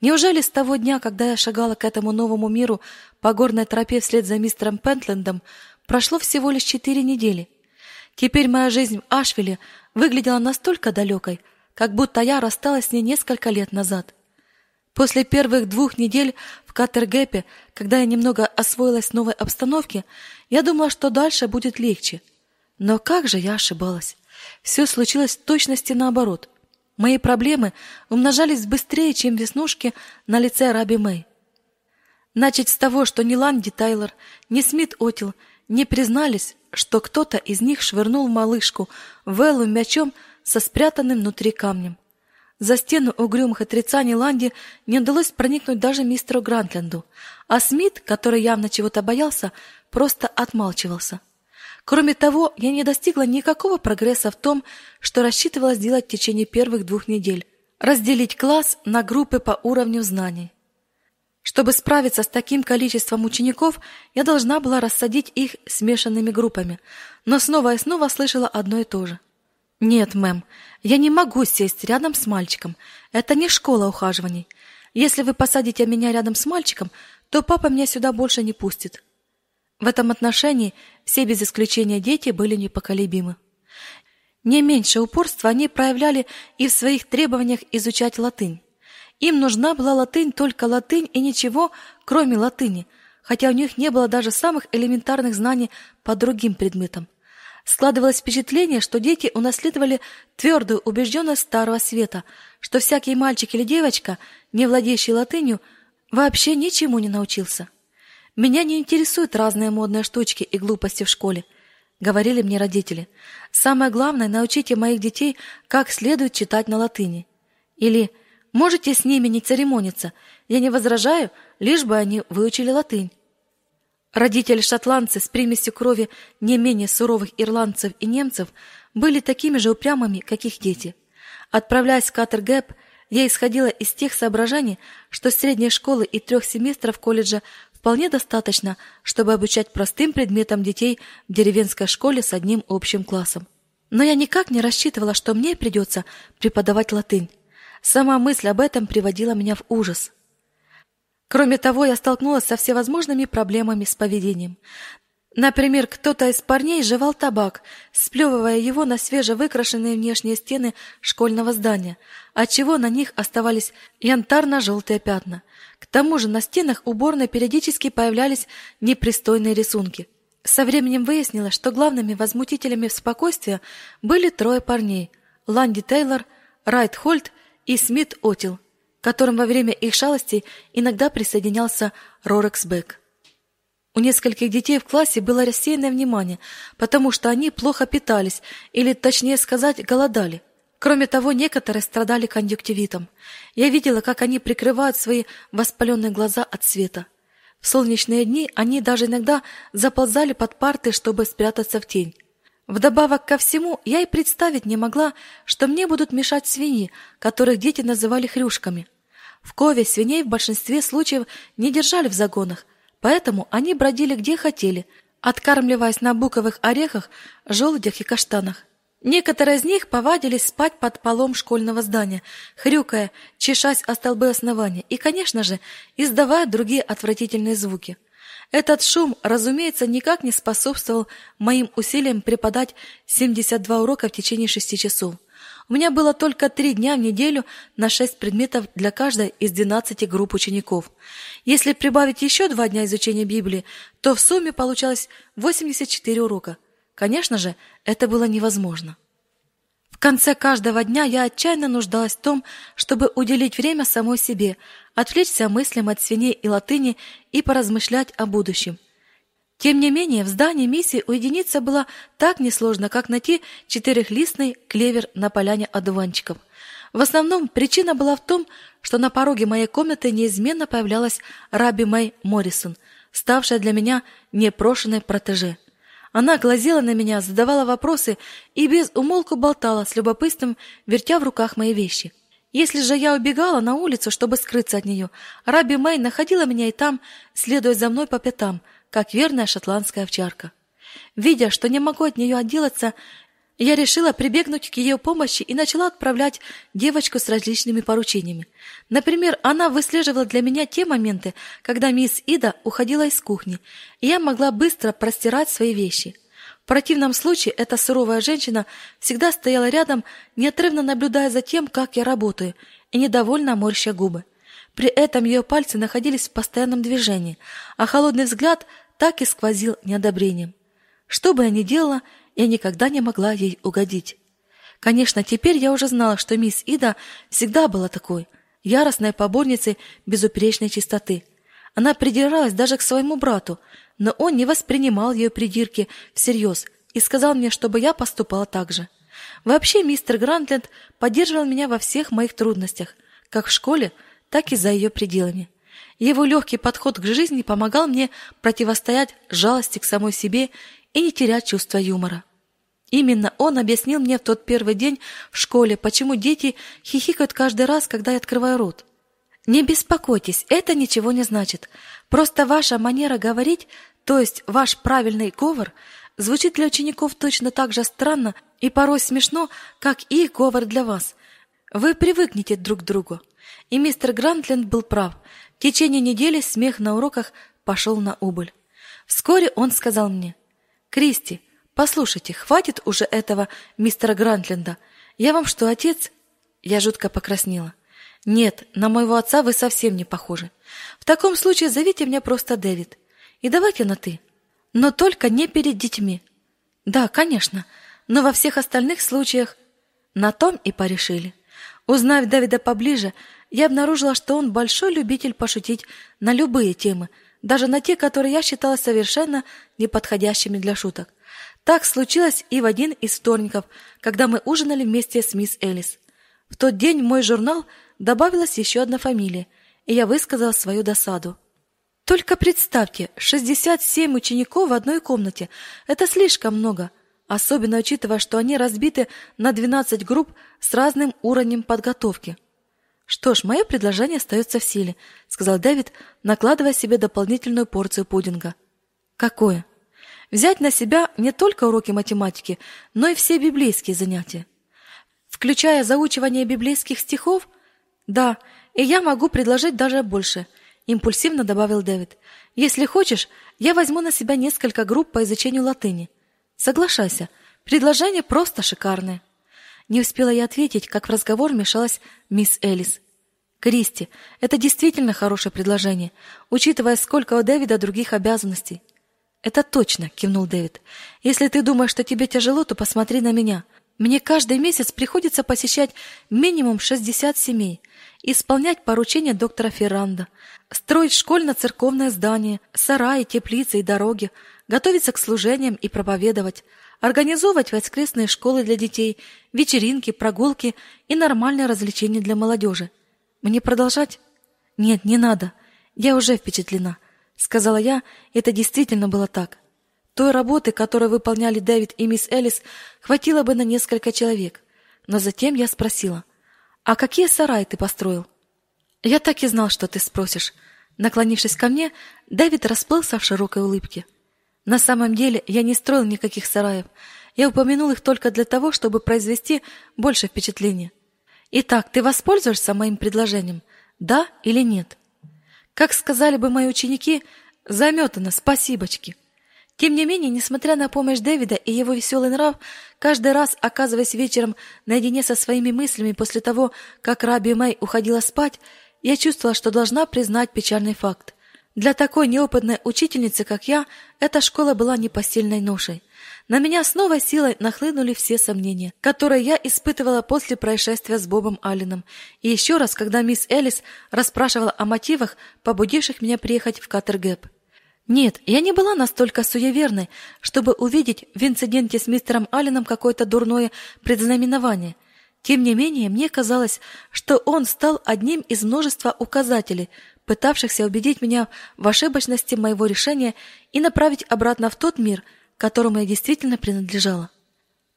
Неужели с того дня, когда я шагала к этому новому миру по горной тропе вслед за мистером Пентлендом, прошло всего лишь четыре недели? Теперь моя жизнь в Ашвилле выглядела настолько далекой, как будто я рассталась с ней несколько лет назад. После первых двух недель в Каттергепе, когда я немного освоилась в новой обстановке, я думала, что дальше будет легче. Но как же я ошибалась. Все случилось в точности наоборот. Мои проблемы умножались быстрее, чем веснушки на лице Раби Мэй. Начать с того, что ни Ланди Тайлер, ни Смит Отил не признались, что кто-то из них швырнул малышку Вэллу мячом со спрятанным внутри камнем. За стену угрюмых отрицаний Ланди не удалось проникнуть даже мистеру Грантленду, а Смит, который явно чего-то боялся, просто отмалчивался. Кроме того, я не достигла никакого прогресса в том, что рассчитывала сделать в течение первых двух недель – разделить класс на группы по уровню знаний. Чтобы справиться с таким количеством учеников, я должна была рассадить их смешанными группами, но снова и снова слышала одно и то же. «Нет, мэм, я не могу сесть рядом с мальчиком. Это не школа ухаживаний. Если вы посадите меня рядом с мальчиком, то папа меня сюда больше не пустит». В этом отношении все без исключения дети были непоколебимы. Не меньше упорства они проявляли и в своих требованиях изучать латынь. Им нужна была латынь, только латынь и ничего, кроме латыни, хотя у них не было даже самых элементарных знаний по другим предметам. Складывалось впечатление, что дети унаследовали твердую убежденность старого света, что всякий мальчик или девочка, не владеющий латынью, вообще ничему не научился. Меня не интересуют разные модные штучки и глупости в школе, говорили мне родители. Самое главное научите моих детей, как следует читать на латыни. Или Можете с ними не церемониться. Я не возражаю, лишь бы они выучили латынь. Родители-шотландцы с примесью крови не менее суровых ирландцев и немцев были такими же упрямыми, как их дети. Отправляясь в Катер-Гэп, я исходила из тех соображений, что средней школы и трех семестров колледжа вполне достаточно, чтобы обучать простым предметам детей в деревенской школе с одним общим классом. Но я никак не рассчитывала, что мне придется преподавать латынь. Сама мысль об этом приводила меня в ужас. Кроме того, я столкнулась со всевозможными проблемами с поведением. Например, кто-то из парней жевал табак, сплевывая его на свежевыкрашенные внешние стены школьного здания, отчего на них оставались янтарно-желтые пятна. К тому же на стенах уборной периодически появлялись непристойные рисунки. Со временем выяснилось, что главными возмутителями спокойствия были трое парней – Ланди Тейлор, Райт Хольт и Смит Отил, к которым во время их шалостей иногда присоединялся Рорекс Бек. У нескольких детей в классе было рассеянное внимание, потому что они плохо питались, или, точнее сказать, голодали. Кроме того, некоторые страдали конъюнктивитом. Я видела, как они прикрывают свои воспаленные глаза от света. В солнечные дни они даже иногда заползали под парты, чтобы спрятаться в тень. Вдобавок ко всему, я и представить не могла, что мне будут мешать свиньи, которых дети называли хрюшками. В Кове свиней в большинстве случаев не держали в загонах, поэтому они бродили где хотели, откармливаясь на буковых орехах, желудях и каштанах. Некоторые из них повадились спать под полом школьного здания, хрюкая, чешась о столбы основания и, конечно же, издавая другие отвратительные звуки – этот шум, разумеется, никак не способствовал моим усилиям преподать 72 урока в течение шести часов. У меня было только три дня в неделю на шесть предметов для каждой из 12 групп учеников. Если прибавить еще два дня изучения Библии, то в сумме получалось 84 урока. Конечно же, это было невозможно конце каждого дня я отчаянно нуждалась в том, чтобы уделить время самой себе, отвлечься мыслям от свиней и латыни и поразмышлять о будущем. Тем не менее, в здании миссии уединиться было так несложно, как найти четырехлистный клевер на поляне одуванчиков. В основном причина была в том, что на пороге моей комнаты неизменно появлялась Раби Мэй Моррисон, ставшая для меня непрошенной протеже. Она глазела на меня, задавала вопросы и без умолку болтала с любопытством, вертя в руках мои вещи. Если же я убегала на улицу, чтобы скрыться от нее, Раби Мэй находила меня и там, следуя за мной по пятам, как верная шотландская овчарка. Видя, что не могу от нее отделаться, я решила прибегнуть к ее помощи и начала отправлять девочку с различными поручениями. Например, она выслеживала для меня те моменты, когда мисс Ида уходила из кухни, и я могла быстро простирать свои вещи. В противном случае эта суровая женщина всегда стояла рядом, неотрывно наблюдая за тем, как я работаю, и недовольно морща губы. При этом ее пальцы находились в постоянном движении, а холодный взгляд так и сквозил неодобрением. Что бы я ни делала, я никогда не могла ей угодить. Конечно, теперь я уже знала, что мисс Ида всегда была такой, яростной поборницей безупречной чистоты. Она придиралась даже к своему брату, но он не воспринимал ее придирки всерьез и сказал мне, чтобы я поступала так же. Вообще мистер Грантленд поддерживал меня во всех моих трудностях, как в школе, так и за ее пределами. Его легкий подход к жизни помогал мне противостоять жалости к самой себе и не терять чувство юмора. Именно он объяснил мне в тот первый день в школе, почему дети хихикают каждый раз, когда я открываю рот. Не беспокойтесь, это ничего не значит. Просто ваша манера говорить, то есть ваш правильный говор, звучит для учеников точно так же странно и порой смешно, как и говор для вас. Вы привыкнете друг к другу. И мистер Грантленд был прав. В течение недели смех на уроках пошел на убыль. Вскоре он сказал мне, «Кристи, послушайте, хватит уже этого мистера Грантленда. Я вам что, отец?» Я жутко покраснела. «Нет, на моего отца вы совсем не похожи. В таком случае зовите меня просто Дэвид. И давайте на «ты». Но только не перед детьми. Да, конечно, но во всех остальных случаях на том и порешили. Узнав Дэвида поближе, я обнаружила, что он большой любитель пошутить на любые темы, даже на те, которые я считала совершенно неподходящими для шуток. Так случилось и в один из вторников, когда мы ужинали вместе с мисс Элис. В тот день в мой журнал добавилась еще одна фамилия, и я высказала свою досаду. Только представьте, 67 учеников в одной комнате. Это слишком много, особенно учитывая, что они разбиты на 12 групп с разным уровнем подготовки. Что ж, мое предложение остается в силе, сказал Дэвид, накладывая себе дополнительную порцию пудинга. Какое? Взять на себя не только уроки математики, но и все библейские занятия. Включая заучивание библейских стихов? Да, и я могу предложить даже больше – импульсивно добавил Дэвид. Если хочешь, я возьму на себя несколько групп по изучению латыни. Соглашайся, предложение просто шикарное. Не успела я ответить, как в разговор вмешалась мисс Элис. Кристи, это действительно хорошее предложение, учитывая, сколько у Дэвида других обязанностей. Это точно, кивнул Дэвид. Если ты думаешь, что тебе тяжело, то посмотри на меня. Мне каждый месяц приходится посещать минимум 60 семей, исполнять поручения доктора Ферранда, строить школьно-церковное здание, сараи, теплицы и дороги, готовиться к служениям и проповедовать, организовывать воскресные школы для детей, вечеринки, прогулки и нормальные развлечения для молодежи. Мне продолжать? Нет, не надо. Я уже впечатлена, сказала я, это действительно было так. Той работы, которую выполняли Дэвид и мисс Элис, хватило бы на несколько человек. Но затем я спросила: "А какие сараи ты построил?" "Я так и знал, что ты спросишь". Наклонившись ко мне, Дэвид расплылся в широкой улыбке. На самом деле, я не строил никаких сараев. Я упомянул их только для того, чтобы произвести больше впечатления. Итак, ты воспользуешься моим предложением? Да или нет? Как сказали бы мои ученики, заметано, спасибочки. Тем не менее, несмотря на помощь Дэвида и его веселый нрав, каждый раз, оказываясь вечером наедине со своими мыслями после того, как Раби Мэй уходила спать, я чувствовала, что должна признать печальный факт. Для такой неопытной учительницы, как я, эта школа была непосильной ношей. На меня с новой силой нахлынули все сомнения, которые я испытывала после происшествия с Бобом Алленом, и еще раз, когда мисс Элис расспрашивала о мотивах, побудивших меня приехать в Каттергэп. Нет, я не была настолько суеверной, чтобы увидеть в инциденте с мистером Алленом какое-то дурное предзнаменование. Тем не менее, мне казалось, что он стал одним из множества указателей, пытавшихся убедить меня в ошибочности моего решения и направить обратно в тот мир, которому я действительно принадлежала.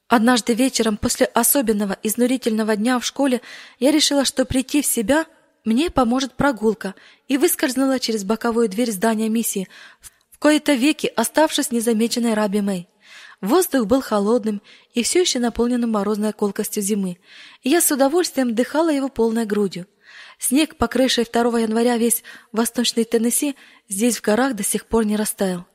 Однажды вечером после особенного изнурительного дня в школе я решила, что прийти в себя – мне поможет прогулка, и выскользнула через боковую дверь здания миссии, в кои-то веки оставшись незамеченной Раби Мэй. Воздух был холодным и все еще наполненным морозной колкостью зимы, и я с удовольствием дыхала его полной грудью. Снег, покрывший 2 января весь восточный Теннесси, здесь в горах до сих пор не растаял.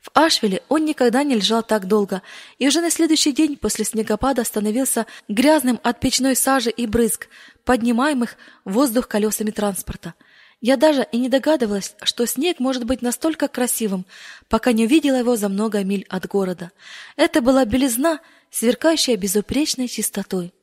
В Ашвилле он никогда не лежал так долго, и уже на следующий день после снегопада становился грязным от печной сажи и брызг, поднимаемых в воздух колесами транспорта. Я даже и не догадывалась, что снег может быть настолько красивым, пока не увидела его за много миль от города. Это была белизна, сверкающая безупречной чистотой.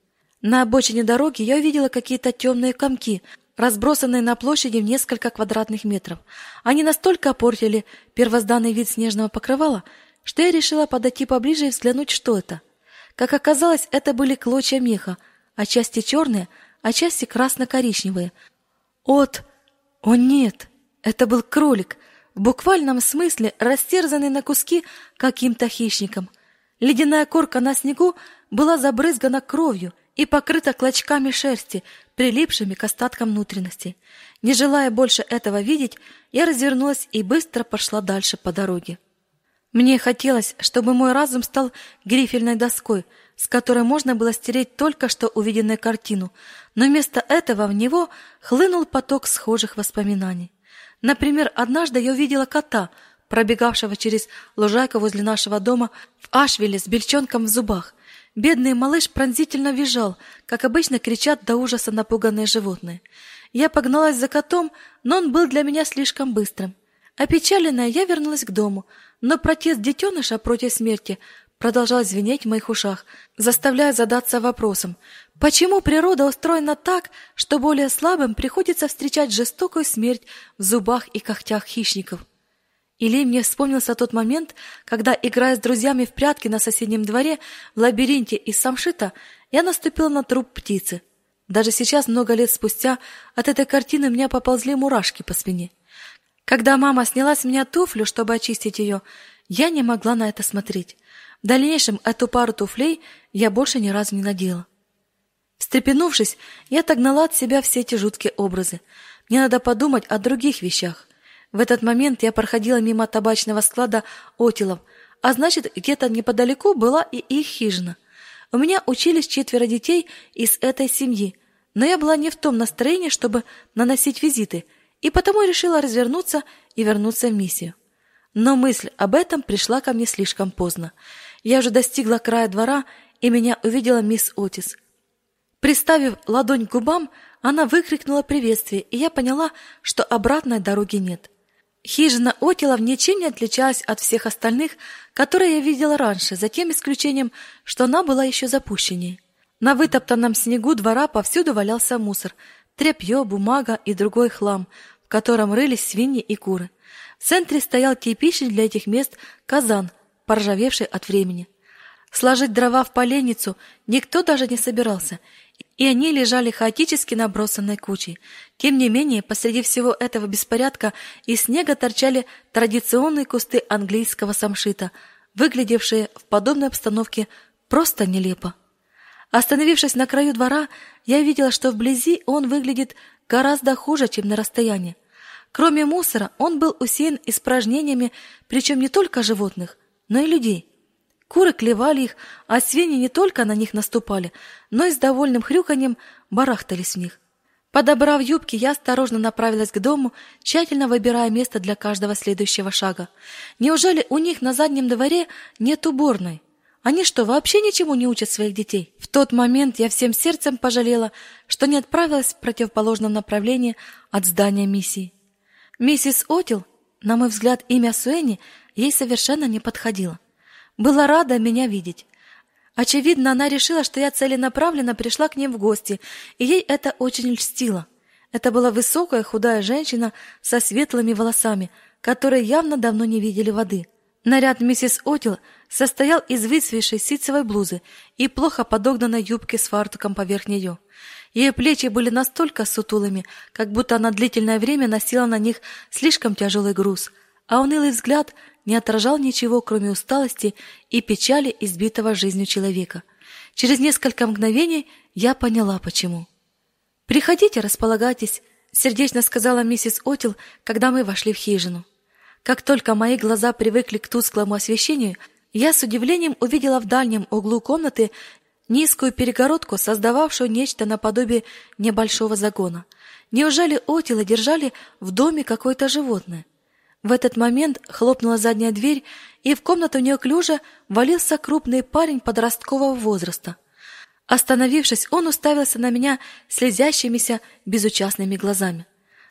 На обочине дороги я увидела какие-то темные комки, разбросанные на площади в несколько квадратных метров. Они настолько портили первозданный вид снежного покрывала, что я решила подойти поближе и взглянуть, что это. Как оказалось, это были клочья меха, отчасти черные, отчасти красно-коричневые. От... О нет! Это был кролик, в буквальном смысле растерзанный на куски каким-то хищником. Ледяная корка на снегу была забрызгана кровью и покрыта клочками шерсти, прилипшими к остаткам внутренности. Не желая больше этого видеть, я развернулась и быстро пошла дальше по дороге. Мне хотелось, чтобы мой разум стал грифельной доской, с которой можно было стереть только что увиденную картину, но вместо этого в него хлынул поток схожих воспоминаний. Например, однажды я увидела кота, пробегавшего через лужайку возле нашего дома в Ашвиле с бельчонком в зубах. Бедный малыш пронзительно визжал, как обычно кричат до ужаса напуганные животные. Я погналась за котом, но он был для меня слишком быстрым. Опечаленная, я вернулась к дому, но протест детеныша против смерти продолжал звенеть в моих ушах, заставляя задаться вопросом, почему природа устроена так, что более слабым приходится встречать жестокую смерть в зубах и когтях хищников. Или мне вспомнился тот момент, когда, играя с друзьями в прятки на соседнем дворе в лабиринте из самшита, я наступила на труп птицы. Даже сейчас, много лет спустя, от этой картины у меня поползли мурашки по спине. Когда мама сняла с меня туфлю, чтобы очистить ее, я не могла на это смотреть. В дальнейшем эту пару туфлей я больше ни разу не надела. Встрепенувшись, я отогнала от себя все эти жуткие образы. Мне надо подумать о других вещах. В этот момент я проходила мимо табачного склада Отилов, а значит, где-то неподалеку была и их хижина. У меня учились четверо детей из этой семьи, но я была не в том настроении, чтобы наносить визиты – и потому решила развернуться и вернуться в миссию. Но мысль об этом пришла ко мне слишком поздно. Я уже достигла края двора, и меня увидела мисс Отис. Приставив ладонь к губам, она выкрикнула приветствие, и я поняла, что обратной дороги нет. Хижина Отилов ничем не отличалась от всех остальных, которые я видела раньше, за тем исключением, что она была еще запущеннее. На вытоптанном снегу двора повсюду валялся мусор, тряпье, бумага и другой хлам, котором рылись свиньи и куры. В центре стоял типичный для этих мест казан, поржавевший от времени. Сложить дрова в поленницу никто даже не собирался, и они лежали хаотически набросанной кучей. Тем не менее, посреди всего этого беспорядка из снега торчали традиционные кусты английского самшита, выглядевшие в подобной обстановке просто нелепо. Остановившись на краю двора, я видела, что вблизи он выглядит гораздо хуже, чем на расстоянии. Кроме мусора, он был усеян испражнениями, причем не только животных, но и людей. Куры клевали их, а свиньи не только на них наступали, но и с довольным хрюканьем барахтались в них. Подобрав юбки, я осторожно направилась к дому, тщательно выбирая место для каждого следующего шага. Неужели у них на заднем дворе нет уборной? Они что, вообще ничему не учат своих детей? В тот момент я всем сердцем пожалела, что не отправилась в противоположном направлении от здания миссии. Миссис Отил, на мой взгляд, имя Суэни ей совершенно не подходило. Была рада меня видеть. Очевидно, она решила, что я целенаправленно пришла к ним в гости, и ей это очень льстило. Это была высокая, худая женщина со светлыми волосами, которые явно давно не видели воды. Наряд миссис Отил состоял из выцветшей ситцевой блузы и плохо подогнанной юбки с фартуком поверх нее. Ее плечи были настолько сутулыми, как будто она длительное время носила на них слишком тяжелый груз, а унылый взгляд не отражал ничего, кроме усталости и печали избитого жизнью человека. Через несколько мгновений я поняла, почему. «Приходите, располагайтесь», — сердечно сказала миссис Отил, когда мы вошли в хижину. Как только мои глаза привыкли к тусклому освещению, я с удивлением увидела в дальнем углу комнаты низкую перегородку, создававшую нечто наподобие небольшого загона. Неужели Отила держали в доме какое-то животное? В этот момент хлопнула задняя дверь, и в комнату неуклюже валился крупный парень подросткового возраста. Остановившись, он уставился на меня слезящимися безучастными глазами.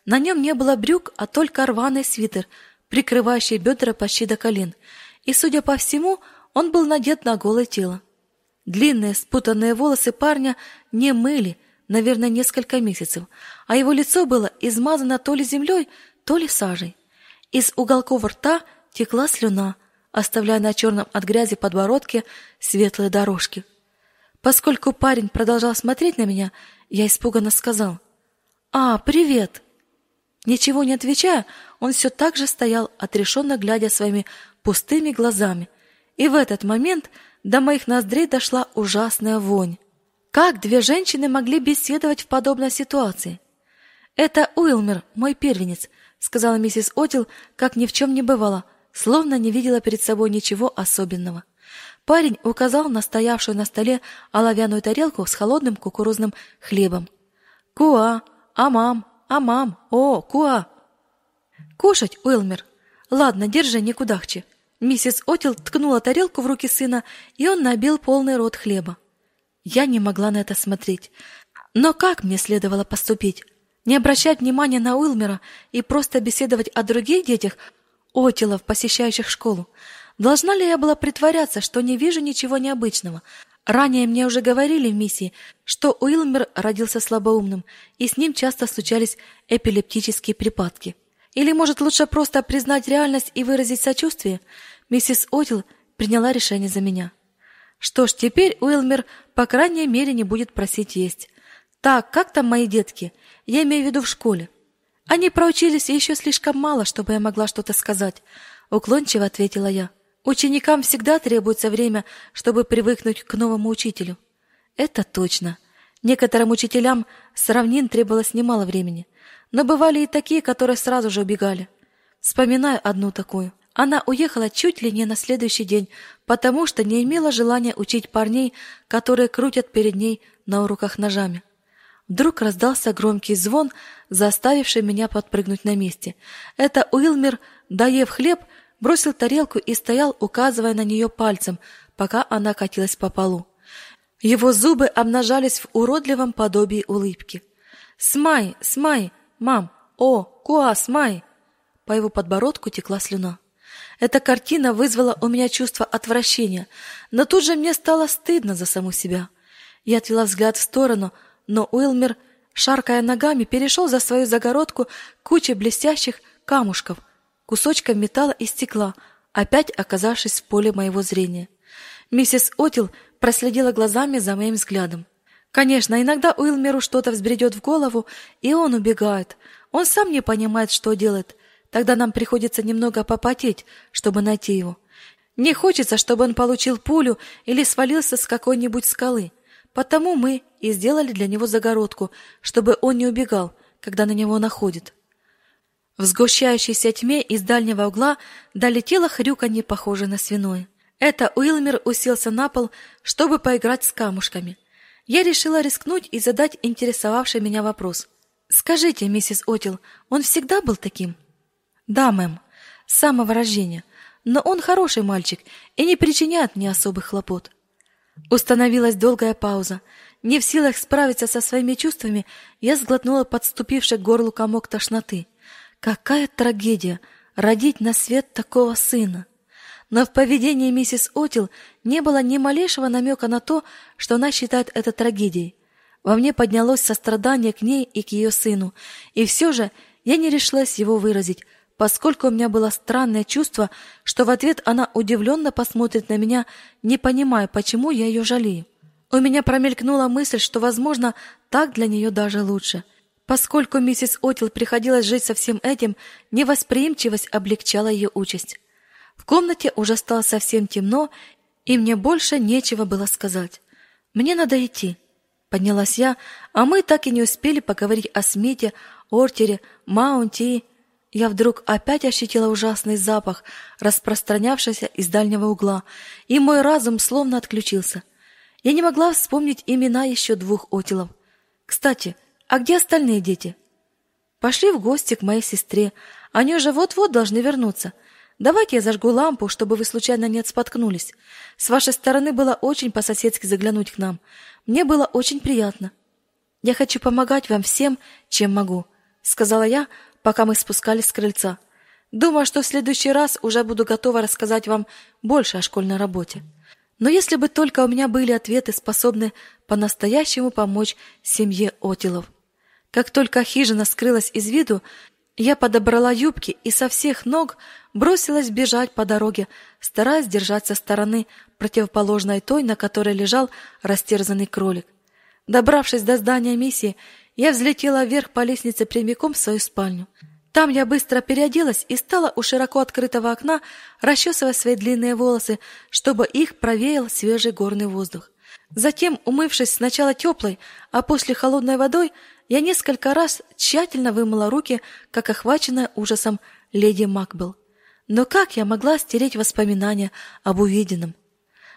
На нем не было брюк, а только рваный свитер, прикрывающий бедра почти до колен, и, судя по всему, он был надет на голое тело. Длинные спутанные волосы парня не мыли, наверное, несколько месяцев, а его лицо было измазано то ли землей, то ли сажей. Из уголков рта текла слюна, оставляя на черном от грязи подбородке светлые дорожки. Поскольку парень продолжал смотреть на меня, я испуганно сказал: "А, привет". Ничего не отвечая, он все так же стоял, отрешенно глядя своими пустыми глазами. И в этот момент до моих ноздрей дошла ужасная вонь. Как две женщины могли беседовать в подобной ситуации? «Это Уилмер, мой первенец», — сказала миссис Отил, как ни в чем не бывало, словно не видела перед собой ничего особенного. Парень указал на стоявшую на столе оловянную тарелку с холодным кукурузным хлебом. «Куа! Амам! Амам! О, куа!» «Кушать, Уилмер! Ладно, держи, не кудахчи!» Миссис Отил ткнула тарелку в руки сына, и он набил полный рот хлеба. Я не могла на это смотреть. Но как мне следовало поступить? Не обращать внимания на Уилмера и просто беседовать о других детях, Отилов, посещающих школу? Должна ли я была притворяться, что не вижу ничего необычного? Ранее мне уже говорили в миссии, что Уилмер родился слабоумным, и с ним часто случались эпилептические припадки. Или, может, лучше просто признать реальность и выразить сочувствие? Миссис Отил приняла решение за меня. Что ж, теперь Уилмер, по крайней мере, не будет просить есть. Так, как там мои детки? Я имею в виду в школе. Они проучились еще слишком мало, чтобы я могла что-то сказать, уклончиво ответила я. Ученикам всегда требуется время, чтобы привыкнуть к новому учителю. Это точно. Некоторым учителям с требовалось немало времени, но бывали и такие, которые сразу же убегали. Вспоминаю одну такую. Она уехала чуть ли не на следующий день, потому что не имела желания учить парней, которые крутят перед ней на уроках ножами. Вдруг раздался громкий звон, заставивший меня подпрыгнуть на месте. Это Уилмер, доев хлеб, бросил тарелку и стоял, указывая на нее пальцем, пока она катилась по полу. Его зубы обнажались в уродливом подобии улыбки. «Смай! Смай! Мам! О! Куа! Смай!» По его подбородку текла слюна. Эта картина вызвала у меня чувство отвращения, но тут же мне стало стыдно за саму себя. Я отвела взгляд в сторону, но Уилмер, шаркая ногами, перешел за свою загородку кучей блестящих камушков, кусочков металла и стекла, опять оказавшись в поле моего зрения. Миссис Отил проследила глазами за моим взглядом. Конечно, иногда Уилмеру что-то взбредет в голову, и он убегает. Он сам не понимает, что делает, Тогда нам приходится немного попотеть, чтобы найти его. Не хочется, чтобы он получил пулю или свалился с какой-нибудь скалы. Потому мы и сделали для него загородку, чтобы он не убегал, когда на него находит. В сгущающейся тьме из дальнего угла долетело хрюканье, похожее на свиное. Это Уилмер уселся на пол, чтобы поиграть с камушками. Я решила рискнуть и задать интересовавший меня вопрос. «Скажите, миссис Отил, он всегда был таким?» Да, мэм, с самого рождения. Но он хороший мальчик и не причиняет мне особых хлопот. Установилась долгая пауза. Не в силах справиться со своими чувствами, я сглотнула подступивший к горлу комок тошноты. Какая трагедия родить на свет такого сына. Но в поведении миссис Отил не было ни малейшего намека на то, что она считает это трагедией. Во мне поднялось сострадание к ней и к ее сыну, и все же я не решилась его выразить, поскольку у меня было странное чувство, что в ответ она удивленно посмотрит на меня, не понимая, почему я ее жалею. У меня промелькнула мысль, что, возможно, так для нее даже лучше. Поскольку миссис Отил приходилось жить со всем этим, невосприимчивость облегчала ее участь. В комнате уже стало совсем темно, и мне больше нечего было сказать. Мне надо идти. Поднялась я, а мы так и не успели поговорить о Смите, Ортере, Маунти я вдруг опять ощутила ужасный запах, распространявшийся из дальнего угла, и мой разум словно отключился. Я не могла вспомнить имена еще двух отилов. Кстати, а где остальные дети? Пошли в гости к моей сестре. Они уже вот-вот должны вернуться. Давайте я зажгу лампу, чтобы вы случайно не споткнулись. С вашей стороны было очень по-соседски заглянуть к нам. Мне было очень приятно. Я хочу помогать вам всем, чем могу, сказала я, пока мы спускались с крыльца. Думаю, что в следующий раз уже буду готова рассказать вам больше о школьной работе. Но если бы только у меня были ответы, способные по-настоящему помочь семье Отилов. Как только хижина скрылась из виду, я подобрала юбки и со всех ног бросилась бежать по дороге, стараясь держать со стороны, противоположной той, на которой лежал растерзанный кролик. Добравшись до здания миссии, я взлетела вверх по лестнице прямиком в свою спальню. Там я быстро переоделась и стала у широко открытого окна расчесывать свои длинные волосы, чтобы их провеял свежий горный воздух. Затем, умывшись сначала теплой, а после холодной водой, я несколько раз тщательно вымыла руки, как охваченная ужасом леди Макбелл. Но как я могла стереть воспоминания об увиденном?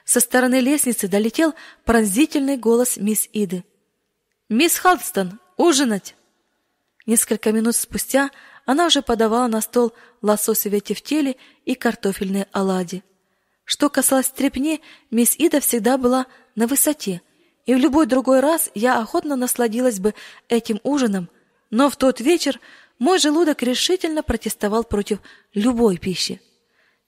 Со стороны лестницы долетел пронзительный голос мисс Иды. «Мисс Халстон, ужинать!» Несколько минут спустя она уже подавала на стол лососевые тефтели и картофельные оладьи. Что касалось трепни, мисс Ида всегда была на высоте, и в любой другой раз я охотно насладилась бы этим ужином, но в тот вечер мой желудок решительно протестовал против любой пищи.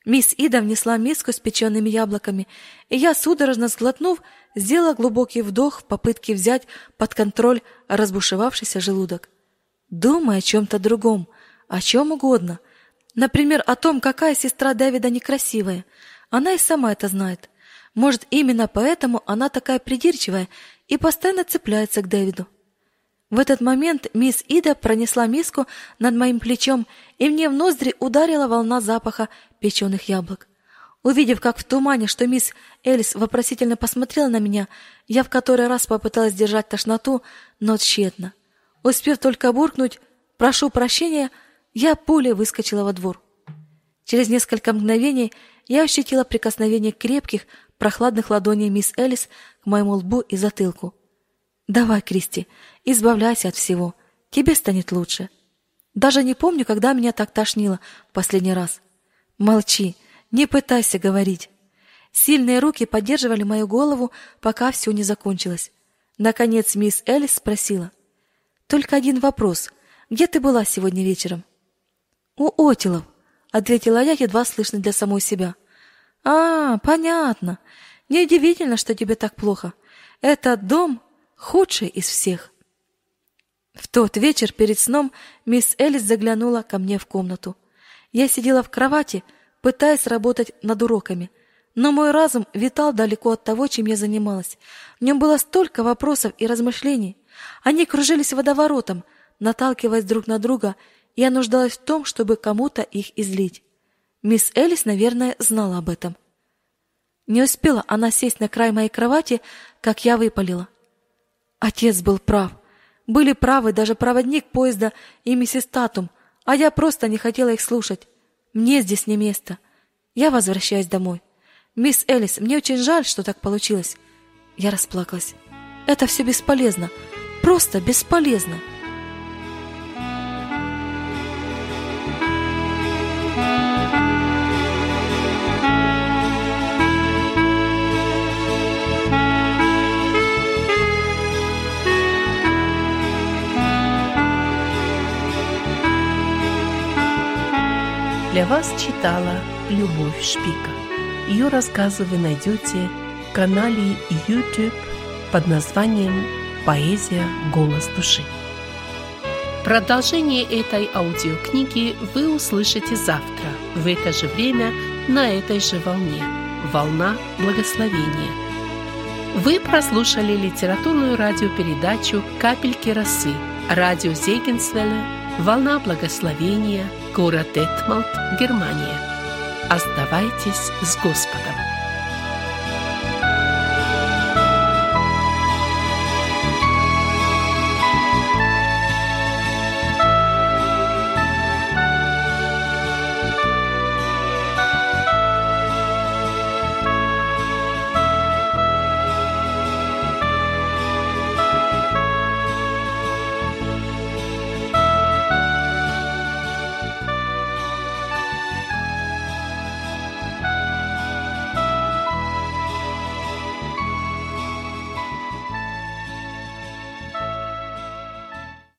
Мисс Ида внесла миску с печеными яблоками, и я, судорожно сглотнув, сделала глубокий вдох в попытке взять под контроль разбушевавшийся желудок. Думай о чем-то другом, о чем угодно. Например, о том, какая сестра Дэвида некрасивая. Она и сама это знает. Может, именно поэтому она такая придирчивая и постоянно цепляется к Дэвиду. В этот момент мисс Ида пронесла миску над моим плечом, и мне в ноздри ударила волна запаха печеных яблок. Увидев, как в тумане, что мисс Элис вопросительно посмотрела на меня, я в который раз попыталась держать тошноту, но тщетно. Успев только буркнуть «прошу прощения», я пулей выскочила во двор. Через несколько мгновений я ощутила прикосновение крепких, прохладных ладоней мисс Элис к моему лбу и затылку. «Давай, Кристи, избавляйся от всего. Тебе станет лучше». Даже не помню, когда меня так тошнило в последний раз. Молчи, не пытайся говорить. Сильные руки поддерживали мою голову, пока все не закончилось. Наконец мисс Элис спросила. «Только один вопрос. Где ты была сегодня вечером?» «У Отилов», — ответила я, едва слышно для самой себя. «А, понятно. Неудивительно, что тебе так плохо. Этот дом худший из всех». В тот вечер перед сном мисс Элис заглянула ко мне в комнату. Я сидела в кровати, пытаясь работать над уроками, но мой разум витал далеко от того, чем я занималась. В нем было столько вопросов и размышлений. Они кружились водоворотом, наталкиваясь друг на друга я нуждалась в том, чтобы кому-то их излить. Мисс Элис, наверное, знала об этом. Не успела она сесть на край моей кровати, как я выпалила. Отец был прав. Были правы даже проводник поезда и миссис Татум, а я просто не хотела их слушать. Мне здесь не место. Я возвращаюсь домой. Мисс Элис, мне очень жаль, что так получилось. Я расплакалась. Это все бесполезно. Просто бесполезно. Для вас читала Любовь Шпика. Ее рассказы вы найдете в канале YouTube под названием «Поэзия. Голос души». Продолжение этой аудиокниги вы услышите завтра в это же время на этой же волне. Волна благословения. Вы прослушали литературную радиопередачу «Капельки росы» радио Зегенсвелле «Волна благословения», город Детмалт, Германия. Оставайтесь с Господом.